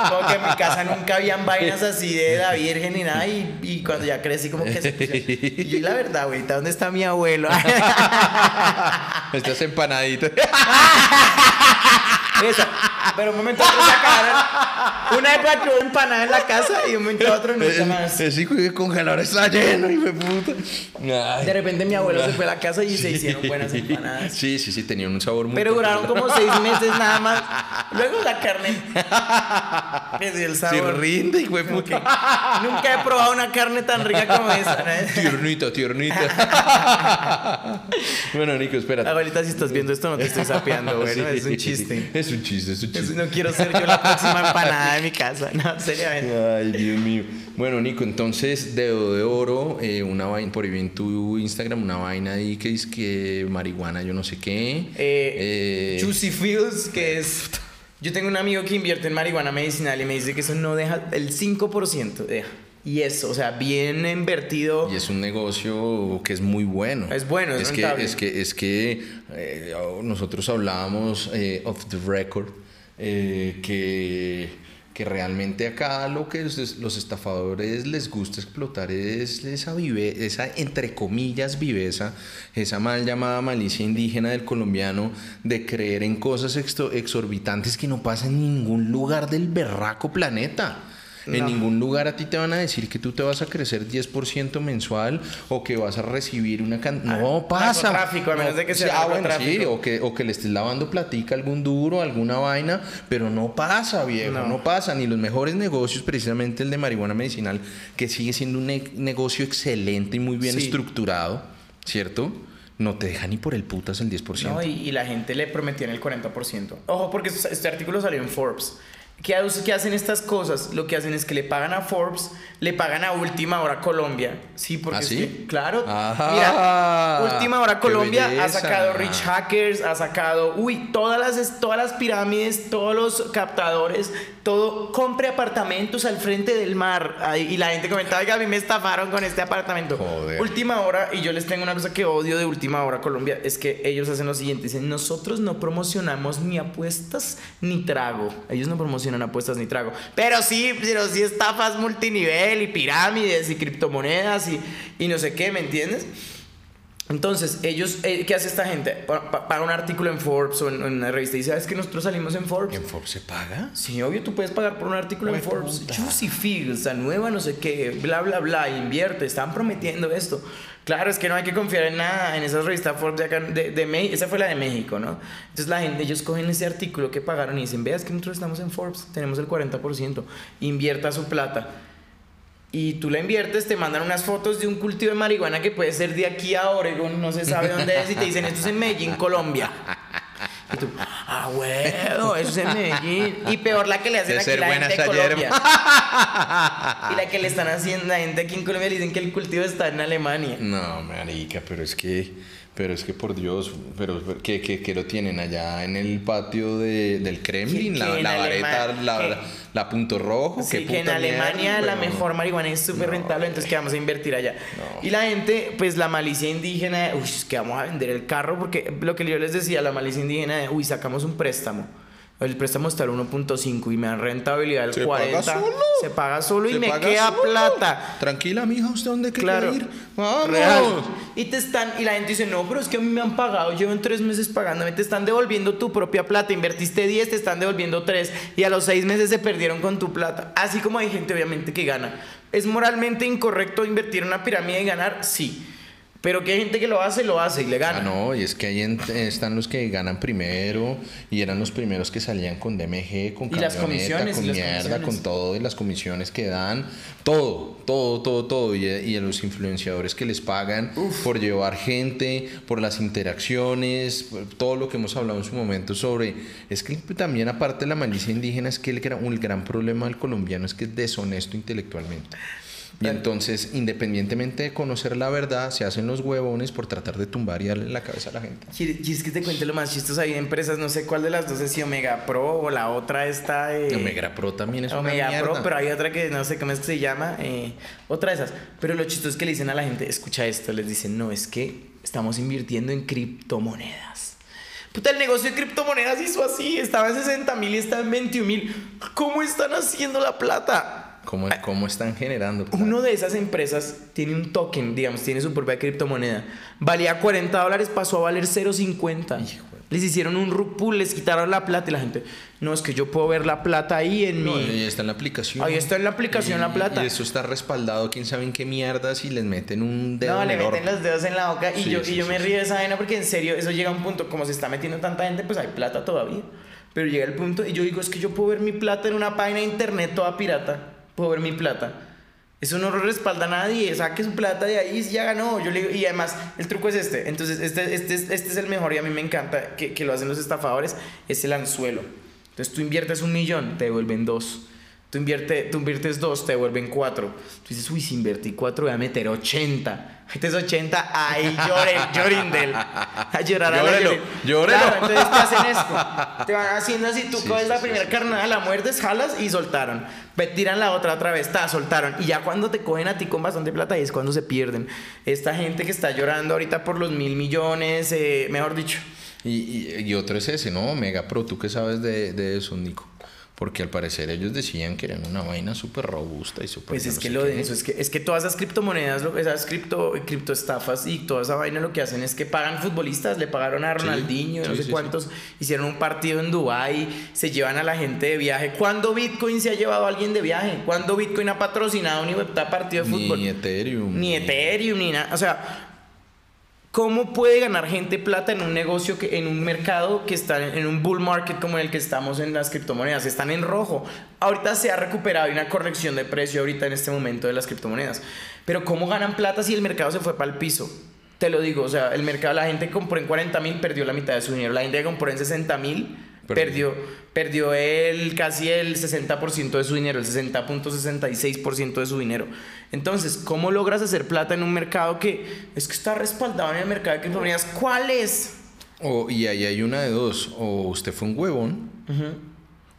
como que en mi casa nunca [laughs] vainas así de la Virgen ni nada. Y, y cuando ya crecí, como que se pusieron- Y yo, y la verdad, abuelita, ¿dónde está mi abuelo? [laughs] Estas empanaditas. [laughs] Pero un momento otro sacaron una época que hubo empanada en la casa y un momento otro nunca más. Ese hijo de congelador está lleno, hijo de puta. Ay. De repente mi abuelo se fue a la casa y se hicieron buenas empanadas. Sí, sí, sí, tenían un sabor muy Pero duraron como seis meses nada más. Luego la carne. Perdió el sabor. rinde, hijo de puta. nunca he probado una carne tan rica como esa. ¿no? Tiernita, tiernita. [laughs] bueno, Nico, espérate. Abuelita, si estás viendo esto, no te estoy sapeando, [laughs] bueno, Sí. es un chiste. Es un chiste, es un chiste. No quiero ser yo la próxima empanada de mi casa, no, seriamente. Ay, Dios mío. Bueno, Nico, entonces, dedo de oro, eh, una vaina, por ahí vi en tu Instagram, una vaina ahí que dice que marihuana, yo no sé qué. Eh, Eh, Juicy Fields, que es. Yo tengo un amigo que invierte en marihuana medicinal y me dice que eso no deja el 5%. Deja. Y eso, o sea, bien invertido. Y es un negocio que es muy bueno. Es bueno, es es que. Es que, es que eh, nosotros hablábamos eh, off the record eh, que, que realmente acá lo que los, los estafadores les gusta explotar es esa vive, esa entre comillas viveza, esa mal llamada malicia indígena del colombiano de creer en cosas exorbitantes que no pasan en ningún lugar del berraco planeta. En ningún lugar a ti te van a decir que tú te vas a crecer 10% mensual o que vas a recibir una cantidad. No pasa. Ah, narcotráfico, a menos No, de que sea ah, bueno, sí, o que, o que le estés lavando platica algún duro, alguna vaina, pero no pasa, viejo, No. no, pasa. Ni los mejores negocios, precisamente el de marihuana medicinal, que sigue siendo un ne- negocio excelente y muy bien Sí. estructurado, ¿cierto? No te deja ni por el putas el 10%. No, y, y la gente le prometían el 40%. Ojo, porque este este artículo salió en Forbes. ¿Qué, qué hacen estas cosas? Lo que hacen es que le pagan a Forbes, le pagan a Última Hora Colombia. Sí, porque ¿Ah, es sí? que- claro. Ajá. Mira, Última Hora Colombia ha sacado Rich Hackers, ha sacado, uy, todas las, todas las pirámides, todos los captadores, todo, compre apartamentos al frente del mar. Ay, y la gente comentaba, oiga, a mí me estafaron con este apartamento. Joder. Última hora, y yo les tengo una cosa que odio de Última Hora Colombia, es que ellos hacen lo siguiente, dicen, nosotros no promocionamos ni apuestas ni trago. Ellos no promocionan apuestas ni trago. Pero sí, pero sí estafas multinivel y pirámides y criptomonedas y, y no sé qué, ¿me entiendes? Entonces, ellos, eh, ¿qué hace esta gente? Pa- pa- Paga un artículo en Forbes o en, en una revista y dice, ¿sabes que nosotros salimos en Forbes? ¿En Forbes se paga? Sí, obvio, tú puedes pagar por un artículo en Forbes. puta. Juicy Fields, la nueva no sé qué, bla, bla, bla, invierte, están prometiendo esto. Claro, es que no hay que confiar en nada, en esa revista Forbes de acá, de, de Me- esa fue la de México, ¿no? Entonces la gente, ellos cogen ese artículo que pagaron y dicen, veas que nosotros estamos en Forbes, tenemos el 40%, invierta su plata. Y tú la inviertes, te mandan unas fotos de un cultivo de marihuana que puede ser de aquí a Oregon, no se sabe dónde es, y te dicen, esto es en Medellín, Colombia. Y tú, ah, bueno, eso es en Medellín. Y peor la que le hacen De aquí la gente de. Colombia. [laughs] y la que le están haciendo la gente aquí en Colombia le dicen que el cultivo está en Alemania. No, marica, pero es que, pero es que por Dios, pero ¿qué, qué, qué lo tienen allá en el patio de, del Kremlin? Que- La, que la vareta, Alema- la, la, la punto rojo. Sí, que en Alemania mierda, la mejor marihuana es súper No, rentable, entonces que vamos a invertir allá. No. Y la gente, pues la malicia indígena, uy, es que vamos a vender el carro, porque lo que yo les decía, la malicia indígena de, uy, sacamos un préstamo. El préstamo está al 1.5 y me dan rentabilidad del ¿Se 40. paga solo? Se paga solo y ¿Se me queda solo? plata. Tranquila, mija, ¿usted dónde quiere Claro. ir? ¡Vamos! Real. Y te están, y la gente dice, no, pero es que a mí me han pagado, llevan tres meses pagándome, te están devolviendo tu propia plata, invertiste 10, te están devolviendo 3, y a los seis meses se perdieron con tu plata. Así como hay gente, obviamente, que gana. ¿Es moralmente incorrecto invertir en una pirámide y ganar? Sí. Pero que hay gente que lo hace, lo hace y le gana. Ah, no, y es que ahí en- están los que ganan primero y eran los primeros que salían con DMG, con Y las camioneta, comisiones, con y mierda, comisiones. con todo, y las comisiones que dan, todo, todo, todo, todo. Y, y a los influenciadores que les pagan por llevar gente, por las interacciones, por todo lo que hemos hablado en su momento sobre. Es que también, aparte de la malicia indígena, es que el gran, el gran problema del colombiano es que es deshonesto intelectualmente. Y entonces, independientemente de conocer la verdad, se hacen los huevones por tratar de tumbar y darle la cabeza a la gente. Y es que te cuente lo más chistoso, hay empresas, no sé cuál de las dos es si Omega Pro o la otra está de... Omega Pro también es Omega una Pro, pero hay otra que no sé cómo es que se llama, eh, otra de esas. Pero lo chistoso es que le dicen a la gente, escucha esto, les dicen, no, es que estamos invirtiendo en criptomonedas. Puta, el negocio de criptomonedas hizo así, estaba en 60 mil y está en 21 mil. ¿Cómo están haciendo la plata? ¿Cómo, cómo están generando? plata? Uno de esas empresas tiene un token, digamos, tiene su propia criptomoneda. Valía 40 dólares, pasó a valer 0.50. Les hicieron un rug pull, les quitaron la plata y la gente, no, es que yo puedo ver la plata ahí en No, mi... ahí está en la aplicación. Ahí está en la aplicación Y- la plata. Y eso está respaldado, quién sabe en qué mierdas, y les meten un dedo No, en le meten los dedos en la boca y Sí, yo, sí, y yo sí, me río de esa vaina porque en serio eso llega a un punto, como se está metiendo tanta gente, pues hay plata todavía. Pero llega el punto y yo digo, es que yo puedo ver mi plata en una página de internet toda pirata. Ver mi plata. Eso no lo respalda a nadie, saque su plata de ahí y ya ganó. Yo le digo, y además, el truco es este. Entonces, este, este, es- este es el mejor y a mí me encanta que, que lo hacen los estafadores, es el anzuelo. Entonces tú inviertes un millón, te devuelven dos. Tú, invierte, tú inviertes dos, te devuelven cuatro. Tú dices, uy, si invertí cuatro, voy a meter 80. Metes 80, ahí lloren, llorindel. A llorar a la llórelo. Claro, entonces te hacen esto. Te van haciendo así, tú Sí, coges sí, la sí, primera carnada, la muerdes, jalas y soltaron. Tiran la otra otra vez, ta, soltaron. Y ya cuando te cogen a ti con bastante plata, ahí es cuando se pierden. Esta gente que está llorando ahorita por los mil millones, eh, mejor dicho. Y, y, y otro es ese, ¿no? Omega Pro, ¿tú qué sabes de, de eso, Nico? Porque al parecer ellos decían que eran una vaina súper robusta y súper... Pues es no que lo de eso, es que, es que todas esas criptomonedas, lo- esas cripto, criptoestafas y toda esa vaina lo que hacen es que pagan futbolistas, le pagaron a Sí, Ronaldinho, no sí, sé sí, cuántos, hicieron un partido en Dubai, se llevan a la gente de viaje. ¿Cuándo Bitcoin se ha llevado a alguien de viaje? ¿Cuándo Bitcoin ha patrocinado un partido de fútbol? Ni Ethereum. Ni Ethereum, ni nada. O sea, ¿cómo puede ganar gente plata en un negocio, que, en un mercado que está en un bull market como el que estamos en las criptomonedas? Están en rojo. Ahorita se ha recuperado, hay una corrección de precio ahorita en este momento de las criptomonedas. Pero ¿cómo ganan plata si el mercado se fue para el piso? Te lo digo, o sea, el mercado, la gente compró en 40 mil, perdió la mitad de su dinero. La gente compró en 60 mil, Perdió. perdió, perdió el, casi el 60% de su dinero, el 60.66% de su dinero. Entonces, ¿cómo logras hacer plata en un mercado que es que está respaldado en el mercado de criptomonedas? ¿Cuál es? O, y ahí hay una de dos. O usted fue un huevón,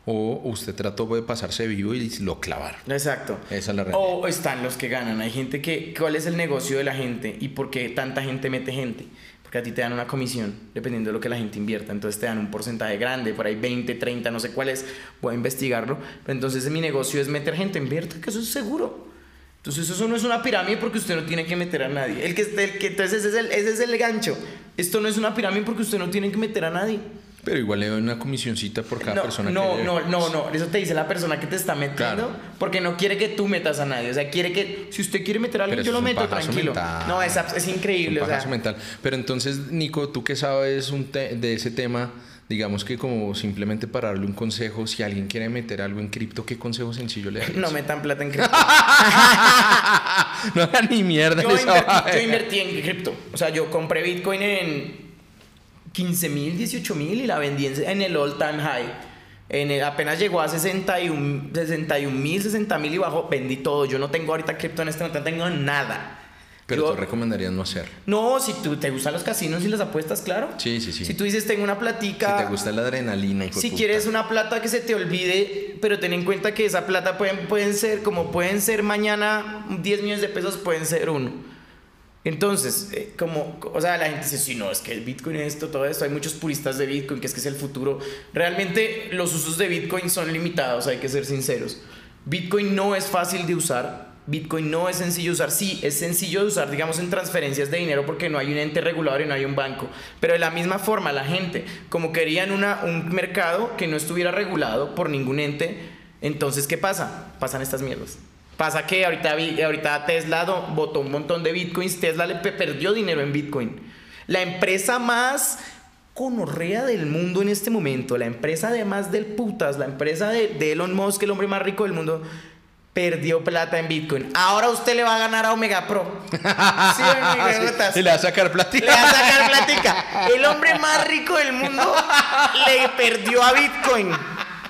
o usted trató de pasarse vivo y lo clavaron. Exacto. Esa es la realidad. O están los que ganan. Hay gente que. ¿Cuál es el negocio de la gente y por qué tanta gente mete gente? Porque a ti te dan una comisión dependiendo de lo que la gente invierta. Entonces te dan un porcentaje grande, por ahí 20, 30, no sé cuál es. Voy a investigarlo. Pero entonces mi negocio es meter gente. Invierta, que eso es seguro. Entonces eso no es una pirámide porque usted no tiene que meter a nadie. El que, el que, entonces ese es, el, ese es el gancho. Esto no es una pirámide porque usted no tiene que meter a nadie. Pero igual le doy una comisioncita por cada no, persona no, que No, no, no, Eso te dice la persona que te está metiendo. Porque no quiere que tú metas a nadie. O sea, quiere que. Si usted quiere meter a alguien, yo lo meto tranquilo. No, es, es increíble. Es un mental. Pero entonces, Nico, tú qué sabes un de ese tema digamos que como simplemente para darle un consejo, si alguien quiere meter algo en cripto, ¿qué consejo sencillo le darías? No metan plata en cripto. [laughs] no hagan ni mierda. Yo, invertí, yo invertí en cripto. O sea, yo compré Bitcoin en 15 mil, 18 mil y la vendí en el all time high. En apenas llegó a 61 mil, 60 mil y bajó, vendí todo. Yo no tengo ahorita cripto en este momento, no tengo nada. Pero tú recomendarías no hacer. No, si tú te gustan los casinos y las apuestas, claro. Sí, sí, sí. Si tú dices, tengo una platica. Si te gusta la adrenalina. Y si quieres una plata que se te olvide, pero ten en cuenta que esa plata pueden, pueden ser, como pueden ser mañana 10 millones de pesos, pueden ser uno. Entonces, eh, como, o sea, la gente dice, sí, no, es que el Bitcoin es esto, todo esto, hay muchos puristas de Bitcoin, que es que es el futuro. Realmente los usos de Bitcoin son limitados, hay que ser sinceros. Bitcoin no es fácil de usar, Bitcoin no es sencillo de usar. Sí, es sencillo de usar, digamos, en transferencias de dinero porque no hay un ente regulador y no hay un banco. Pero de la misma forma, la gente, como querían una, un mercado que no estuviera regulado por ningún ente, entonces, ¿qué pasa? Pasan estas mierdas. Pasa que ahorita, ahorita Tesla votó un montón de Bitcoins, Tesla le perdió dinero en Bitcoin. La empresa más conorrea del mundo en este momento, la empresa además del putas, la empresa de, de Elon Musk, el hombre más rico del mundo, perdió plata en Bitcoin. Ahora usted le va a ganar a Omega Pro. Sí, [laughs] sí, le va a sacar platica. Le va a sacar platica. El hombre más rico del mundo [laughs] le perdió a Bitcoin.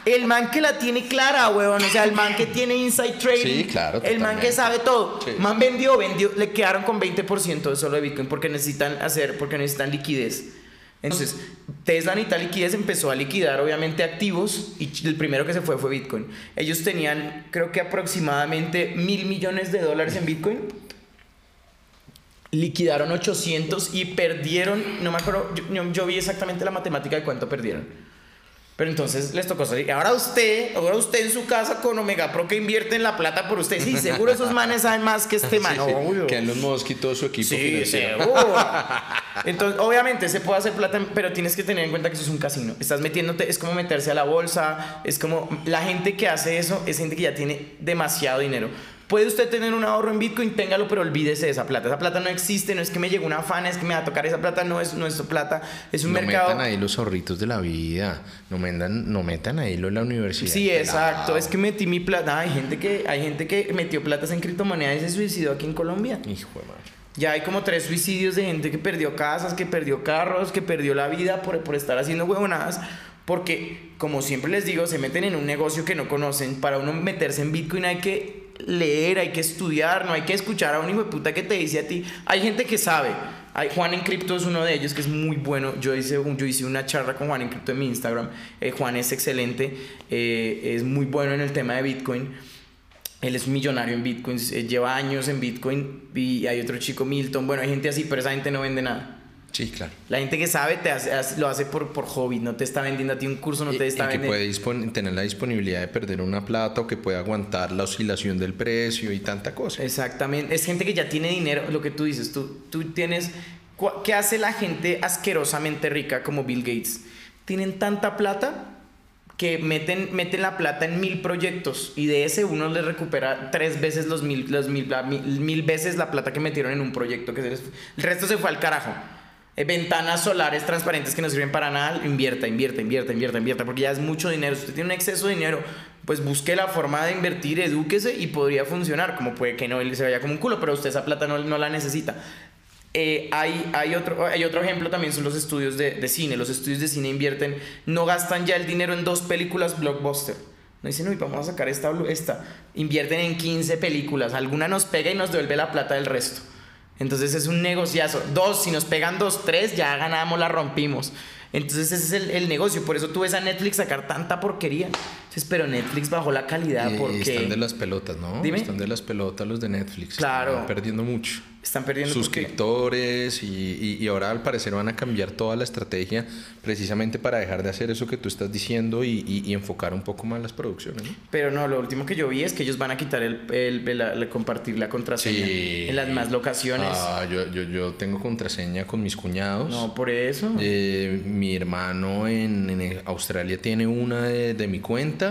El man que la tiene clara, huevón. O sea, el man que tiene inside trading. Sí, claro. El man que sabe todo. Man vendió, vendió. Le quedaron con 20% de solo de Bitcoin porque necesitan hacer, porque necesitan liquidez. Entonces, Tesla necesita liquidez, empezó a liquidar obviamente activos y el primero que se fue fue Bitcoin. Ellos tenían, creo que aproximadamente mil millones de dólares en Bitcoin. Liquidaron 800 y perdieron, no me acuerdo, yo vi exactamente la matemática de cuánto perdieron pero entonces les tocó salir. Ahora usted, ahora usted en su casa con Omega Pro que invierte en la plata por usted. Sí, seguro esos manes saben más que este [laughs] man. Que en los modos todo su equipo. Sí, seguro. [laughs] Entonces, obviamente se puede hacer plata, pero tienes que tener en cuenta que eso es un casino. Estás metiéndote, es como meterse a la bolsa, es como la gente que hace eso es gente que ya tiene demasiado dinero. Puede usted tener un ahorro en Bitcoin, téngalo, pero olvídese de esa plata. Esa plata no existe, no es que me llegue una fan, es que me va a tocar esa plata, no es nuestra plata, es un mercado. No metan ahí los ahorritos de la vida, no metan, no metan ahí lo de la universidad. Sí, exacto, es que metí mi plata. hay gente que, hay gente que metió platas en criptomonedas y se suicidó aquí en Colombia. Hijo de madre. Ya hay como tres suicidios de gente que perdió casas, que perdió carros, que perdió la vida por, por estar haciendo huevonadas. Porque, como siempre les digo, se meten en un negocio que no conocen. Para uno meterse en Bitcoin hay que leer, hay que estudiar, no hay que escuchar a un hijo de puta que te dice a ti. Hay gente que sabe. Hay, Juan en Cripto es uno de ellos que es muy bueno. Yo hice, yo hice una charla con Juan en Cripto en mi Instagram. Eh, Juan es excelente, eh, es muy bueno en el tema de Bitcoin. Él es un millonario en Bitcoin, eh, lleva años en Bitcoin. Y hay otro chico, Milton. Bueno, hay gente así, pero esa gente no vende nada. Sí, claro. La gente que sabe te lo hace por, por hobby, no te está vendiendo a ti un curso, no te está y que puede tener la disponibilidad de perder una plata o que puede aguantar la oscilación del precio y tanta cosa. Exactamente. Es gente que ya tiene dinero, lo que tú dices, tú, tú tienes... ¿Qué hace la gente asquerosamente rica como Bill Gates? Tienen tanta plata que meten, meten la plata en mil proyectos y de ese uno les recupera tres veces los mil, los mil, mil, veces la plata que metieron en un proyecto. Que el resto se fue al carajo. Eh, ventanas solares transparentes que no sirven para nada, invierta, invierta, invierta, invierta, invierta, porque ya es mucho dinero. Si usted tiene un exceso de dinero, pues busque la forma de invertir, edúquese y podría funcionar. Como puede que no se vaya como un culo, pero usted esa plata no, no la necesita. Eh, hay, hay, otro, hay otro ejemplo también, son los estudios de, de, cine. Los estudios de cine invierten, no gastan ya el dinero en dos películas blockbuster. No dicen, uy, vamos a sacar esta, esta. Invierten en 15 películas. Alguna nos pega y nos devuelve la plata del resto. Entonces es un negociazo. Dos, si nos pegan dos, tres, ya ganamos, la rompimos. Entonces ese es el, el, negocio. Por eso tú ves a Netflix sacar tanta porquería. Entonces, pero Netflix bajó la calidad Y- porque están de las pelotas, ¿no? Dime. Están de las pelotas los de Netflix. Claro. Están perdiendo mucho. están perdiendo suscriptores y, y- y ahora al parecer van a cambiar toda la estrategia precisamente para dejar de hacer eso que tú estás diciendo y, y- y enfocar un poco más las producciones. ¿no? Pero no, lo último que yo vi es que ellos van a quitar el, el- el- el compartir la contraseña Sí. en las más locaciones. Ah, yo, yo, yo tengo contraseña con mis cuñados. no, por eso. Eh, mi hermano en, en Australia tiene una de, de mi cuenta.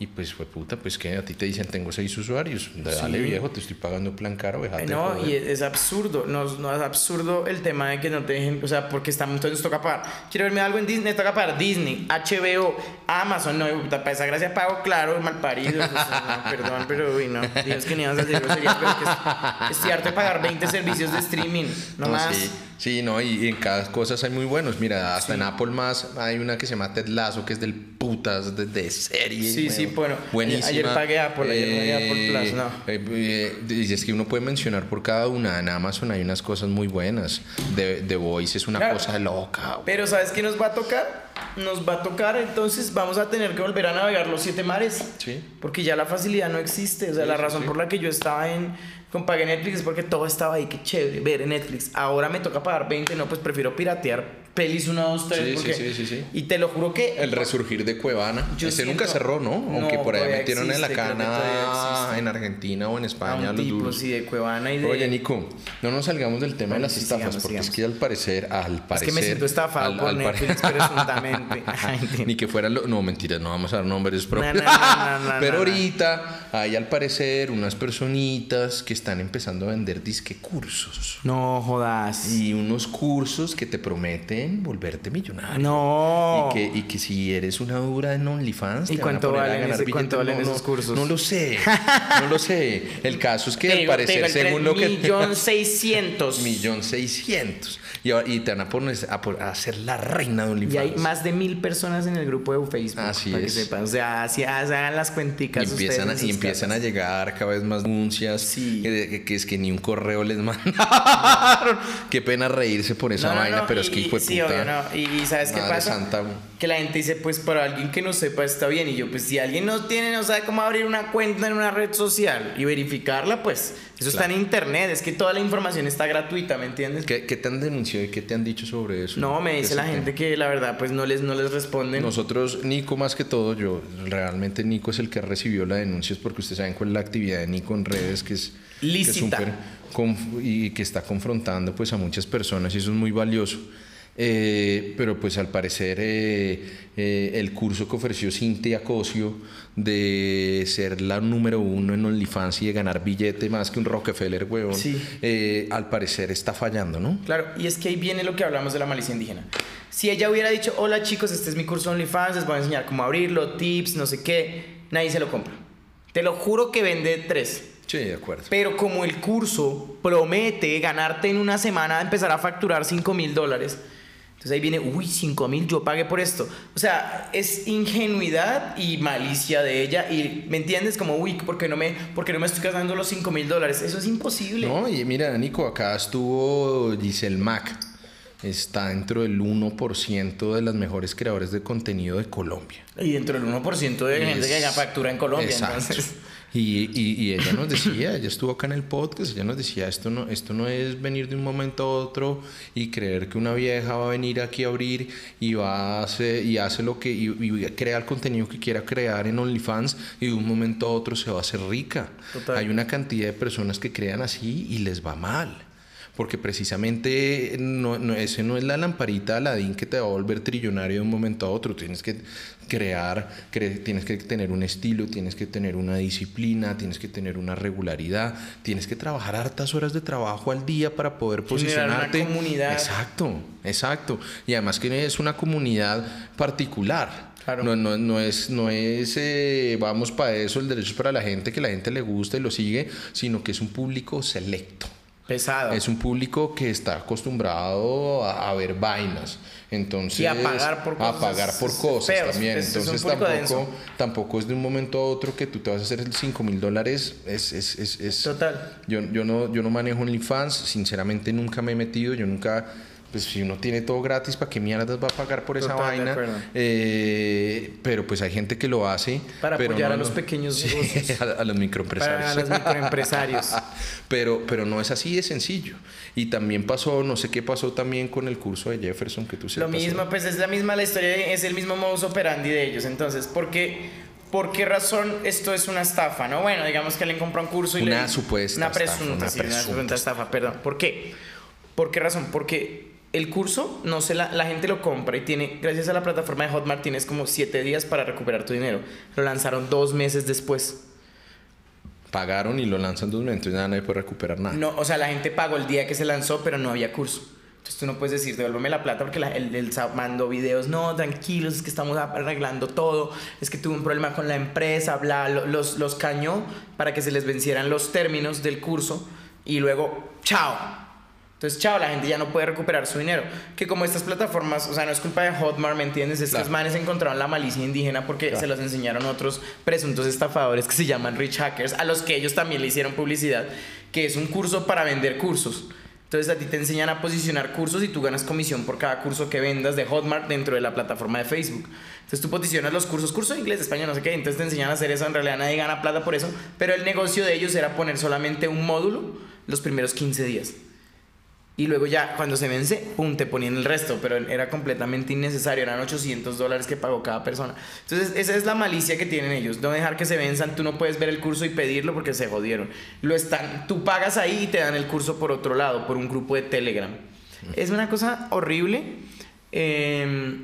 Y pues fue puta, pues que a ti te dicen tengo seis usuarios. Dale Sí. viejo, te estoy pagando plan caro, No, joder. y es, es absurdo, no, no es absurdo el tema de que no te dejen, o sea, porque estamos, entonces toca pagar. Quiero verme algo en Disney, toca pagar Disney, HBO, Amazon, no, puta, para esa gracia pago, claro, mal parido. no, [laughs] perdón, pero uy, no, Dios que ni ibas a decir groserías, pero que es- harto de pagar 20 servicios de streaming, no, No, más. Sí, sí, no, y, y en cada cosa hay muy buenos. Mira, hasta Sí. en Apple más hay una que se llama Ted Lasso, que es del putas, de, de serie. Sí, sí, bueno, Buenísima. ayer pagué Apple, ayer pagué Apple Plus, no. eh, eh, dices que uno puede mencionar por cada una. En Amazon hay unas cosas muy buenas. The, The Voice es una Claro. cosa loca. Pero ¿sabes qué nos va a tocar? Nos va a tocar, entonces vamos a tener que volver a navegar los siete mares. Sí. Porque ya la facilidad no existe. O sea, Sí, la razón sí. por la que yo estaba en. Con pagué Netflix es porque todo estaba ahí, qué chévere, ver en Netflix. Ahora me toca pagar 20, no, pues prefiero piratear pelis 1, 2, 3. Sí, sí, porque, sí, sí, sí. Y te lo juro que. El resurgir de Cuevana. Yo Ese siento- nunca cerró, ¿no? No, Aunque por ahí metieron en la existe, creo que cana en Argentina o en a España un los tipo, sí, de Cuevana y de. Oye, Nico, no nos salgamos del tema Bueno, de las estafas, sigamos, porque es sigamos. que al parecer, al es parecer... que me siento estafado al- por al Netflix, [laughs] Ay. [laughs] Ni que fueran... lo- No, mentira, no vamos a dar nombres propios. no, no, no, [laughs] no, Pero ahorita hay al parecer unas personitas que están empezando a vender disque cursos. No jodas. Y unos cursos que te prometen volverte millonario. No. Y que, y que si eres una dura en OnlyFans, ¿Y te van a cuánto poner a valen ganar ese- cuánto valen No, esos no, cursos? No lo sé, [laughs] no lo sé. El caso es que Te al parecer, según lo que... millón [laughs] seiscientos. Millón seiscientos. Y, y te van a poner a, por- a ser la reina de OnlyFans. Y hay más de mil personas en el grupo de Facebook. Así para es. que sepan. O sea, así hagan las Y cuenticas. empiezan, a, ustedes en y empiezan a llegar cada vez más denuncias Sí. que, que- que es que ni un correo les [laughs] mandaron. Qué pena reírse por esa No, no, vaina, no, pero y- es que hijo de sí, puta. obvio, no. Y, y ¿sabes qué pasa? santa. Que la gente dice, pues para alguien que no sepa está bien. Y yo, pues si alguien no tiene, no sabe cómo abrir una cuenta en una red social y verificarla, pues eso está en internet. Es que toda la información está gratuita, ¿me entiendes? ¿Qué, qué te han denunciado y qué te han dicho sobre eso? No, me dice la tema. gente que la verdad, pues no les, no les responden. Nosotros, Nico más que todo, yo realmente Nico es el que recibió la denuncia es porque ustedes saben cuál es la actividad de Nico en redes que es que es Lícita. y que está confrontando pues a muchas personas y eso es muy valioso. Eh, pero pues al parecer eh, eh, el curso que ofreció Cintia Cosio de ser la número uno en OnlyFans y de ganar billete más que un Rockefeller, huevón, Sí. eh, al parecer está fallando, ¿no? Claro, y es que ahí viene lo que hablamos de la malicia indígena. Si ella hubiera dicho, hola chicos, este es mi curso OnlyFans, les voy a enseñar cómo abrirlo, tips, no sé qué, nadie se lo compra. Te lo juro que vende tres. Sí, de acuerdo. Pero como el curso promete ganarte en una semana empezar a facturar 5 mil dólares, entonces ahí viene, uy, 5 mil, yo pagué por esto. O sea, es ingenuidad y malicia de ella. Y me entiendes, como, uy, ¿por qué no me, por qué no me estoy gastando los 5 mil dólares? Eso es imposible. No, y mira, Nico, acá estuvo Giselle Mac. Está dentro del 1% de las mejores creadores de contenido de Colombia. Y dentro del 1% de gente que factura en Colombia. Exacto. Entonces, Y, y- y ella nos decía, ella estuvo acá en el podcast, ella nos decía, esto no, esto no es venir de un momento a otro y creer que una vieja va a venir aquí a abrir y va a hacer, y hace lo que, y, y crea el contenido que quiera crear en OnlyFans y de un momento a otro se va a hacer rica. Total. Hay una cantidad de personas que crean así y les va mal. Porque precisamente no, no- ese no es la lamparita Aladín que te va a volver trillonario de un momento a otro. Tienes que crear, cre- tienes que tener un estilo, tienes que tener una disciplina, tienes que tener una regularidad, tienes que trabajar hartas horas de trabajo al día para poder Generar una posicionarte. comunidad. Exacto, exacto. Y además que es una comunidad particular. Claro. No, no, no es, no es eh, vamos para eso, el derecho es para la gente, que la gente le gusta y lo sigue, sino que es un público selecto. Pesado. Es un público que está acostumbrado a, a ver vainas. Entonces, Y a pagar por a cosas pagar por cosas feos. también. Es- Entonces tampoco, denso. tampoco es de un momento a otro que tú te vas a hacer el 5 mil dólares. Es, es, es, es- Total. Yo, yo, no, yo no manejo OnlyFans, sinceramente nunca me he metido, yo nunca pues si uno tiene todo gratis, ¿para qué mierdas va a pagar por esa Total, vaina? Eh, pero pues hay gente que lo hace. Para pero apoyar no- a los pequeños Sí, negocios. a, [laughs] a los microempresarios. Para los microempresarios. [laughs] pero, pero no es así de sencillo. Y también pasó, no sé qué pasó también con el curso de Jefferson que tú Lo sepas. mismo, pues es la misma la historia, es el mismo modus operandi de ellos. Entonces, ¿por qué, por qué razón esto es una estafa? ¿no? Bueno, digamos que alguien compra un curso y Una le... supuesta Una estafa, presunta, una sí, una presunta presunta estafa, perdón. ¿Por qué? ¿Por qué razón? Porque el curso, no se la, la gente lo compra y tiene, gracias a la plataforma de Hotmart, tienes como siete días para recuperar tu dinero. Lo lanzaron dos meses después. Pagaron y lo lanzan dos meses, entonces nada, nadie puede recuperar nada. No, o sea, la gente pagó el día que se lanzó, pero no había curso. Entonces tú no puedes decir, devuélveme la plata porque la, el, el mandó videos, no, tranquilos, es que estamos arreglando todo, es que tuve un problema con la empresa, bla, lo- los, los cañó para que se les vencieran los términos del curso y luego, chao. Entonces, chao, la gente ya no puede recuperar su dinero. Que como estas plataformas, o sea, no es culpa de Hotmart, ¿me entiendes? Es que Claro. manes encontraron la malicia indígena porque Claro. se los enseñaron otros presuntos estafadores que se llaman rich hackers, a los que ellos también le hicieron publicidad, que es un curso para vender cursos. Entonces a ti te enseñan a posicionar cursos y tú ganas comisión por cada curso que vendas de Hotmart dentro de la plataforma de Facebook. Entonces tú posicionas los cursos, curso de inglés, de español, no sé qué, entonces te enseñan a hacer eso, en realidad nadie gana plata por eso, pero el negocio de ellos era poner solamente un módulo los primeros 15 días. Y luego ya cuando se vence, pum, te ponían el resto, pero era completamente innecesario, eran 800 dólares que pagó cada persona. Entonces esa es la malicia que tienen ellos, no dejar que se venzan, tú no puedes ver el curso y pedirlo porque se jodieron. Lo están, tú pagas ahí y te dan el curso por otro lado, por un grupo de Telegram. Es una cosa horrible. eh,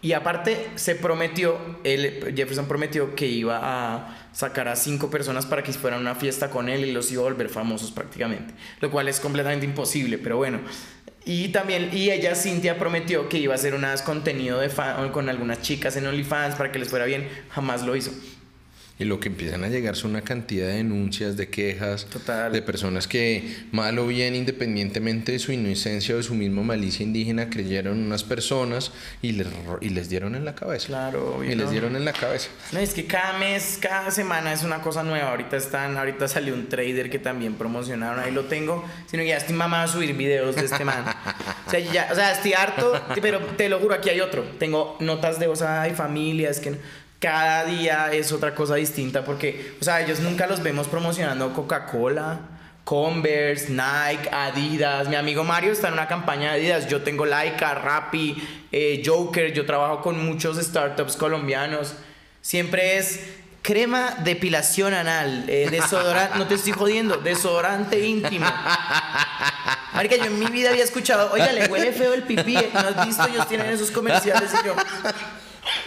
y aparte se prometió, él, Jefferson prometió que iba a sacar a cinco personas para que fueran a una fiesta con él y los iba a volver famosos prácticamente. Lo cual es completamente imposible, pero bueno. Y también, y ella, Cintia, prometió que iba a hacer unas contenido de fan, con algunas chicas en OnlyFans para que les fuera bien. Jamás lo hizo. Y lo que empiezan a llegar son una cantidad de denuncias, de quejas, Total. de personas que, mal o bien, independientemente de su inocencia o de su misma malicia indígena, creyeron unas personas y les, y les dieron en la cabeza. Claro, obvio, Y les ¿no? dieron en la cabeza. No, es que cada mes, cada semana es una cosa nueva. Ahorita están, ahorita salió un trader que también promocionaron, ahí lo tengo. Sino que ya estoy mamado a subir videos de este man. [laughs] O sea, ya, o sea, estoy harto, pero te lo juro, aquí hay otro. Tengo notas de, o sea, hay familias que cada día es otra cosa distinta porque, o sea, ellos nunca los vemos promocionando Coca-Cola. Converse, Nike, Adidas. Mi amigo Mario está en una campaña de Adidas. Yo tengo Laika, Rappi, eh, Joker. Yo trabajo con muchos startups colombianos. Siempre es crema depilación anal, eh, desodorante, no te estoy jodiendo, desodorante íntimo. Marica, yo en mi vida había escuchado, oiga, le huele feo el pipí. ¿No has visto? Ellos tienen esos comerciales y yo.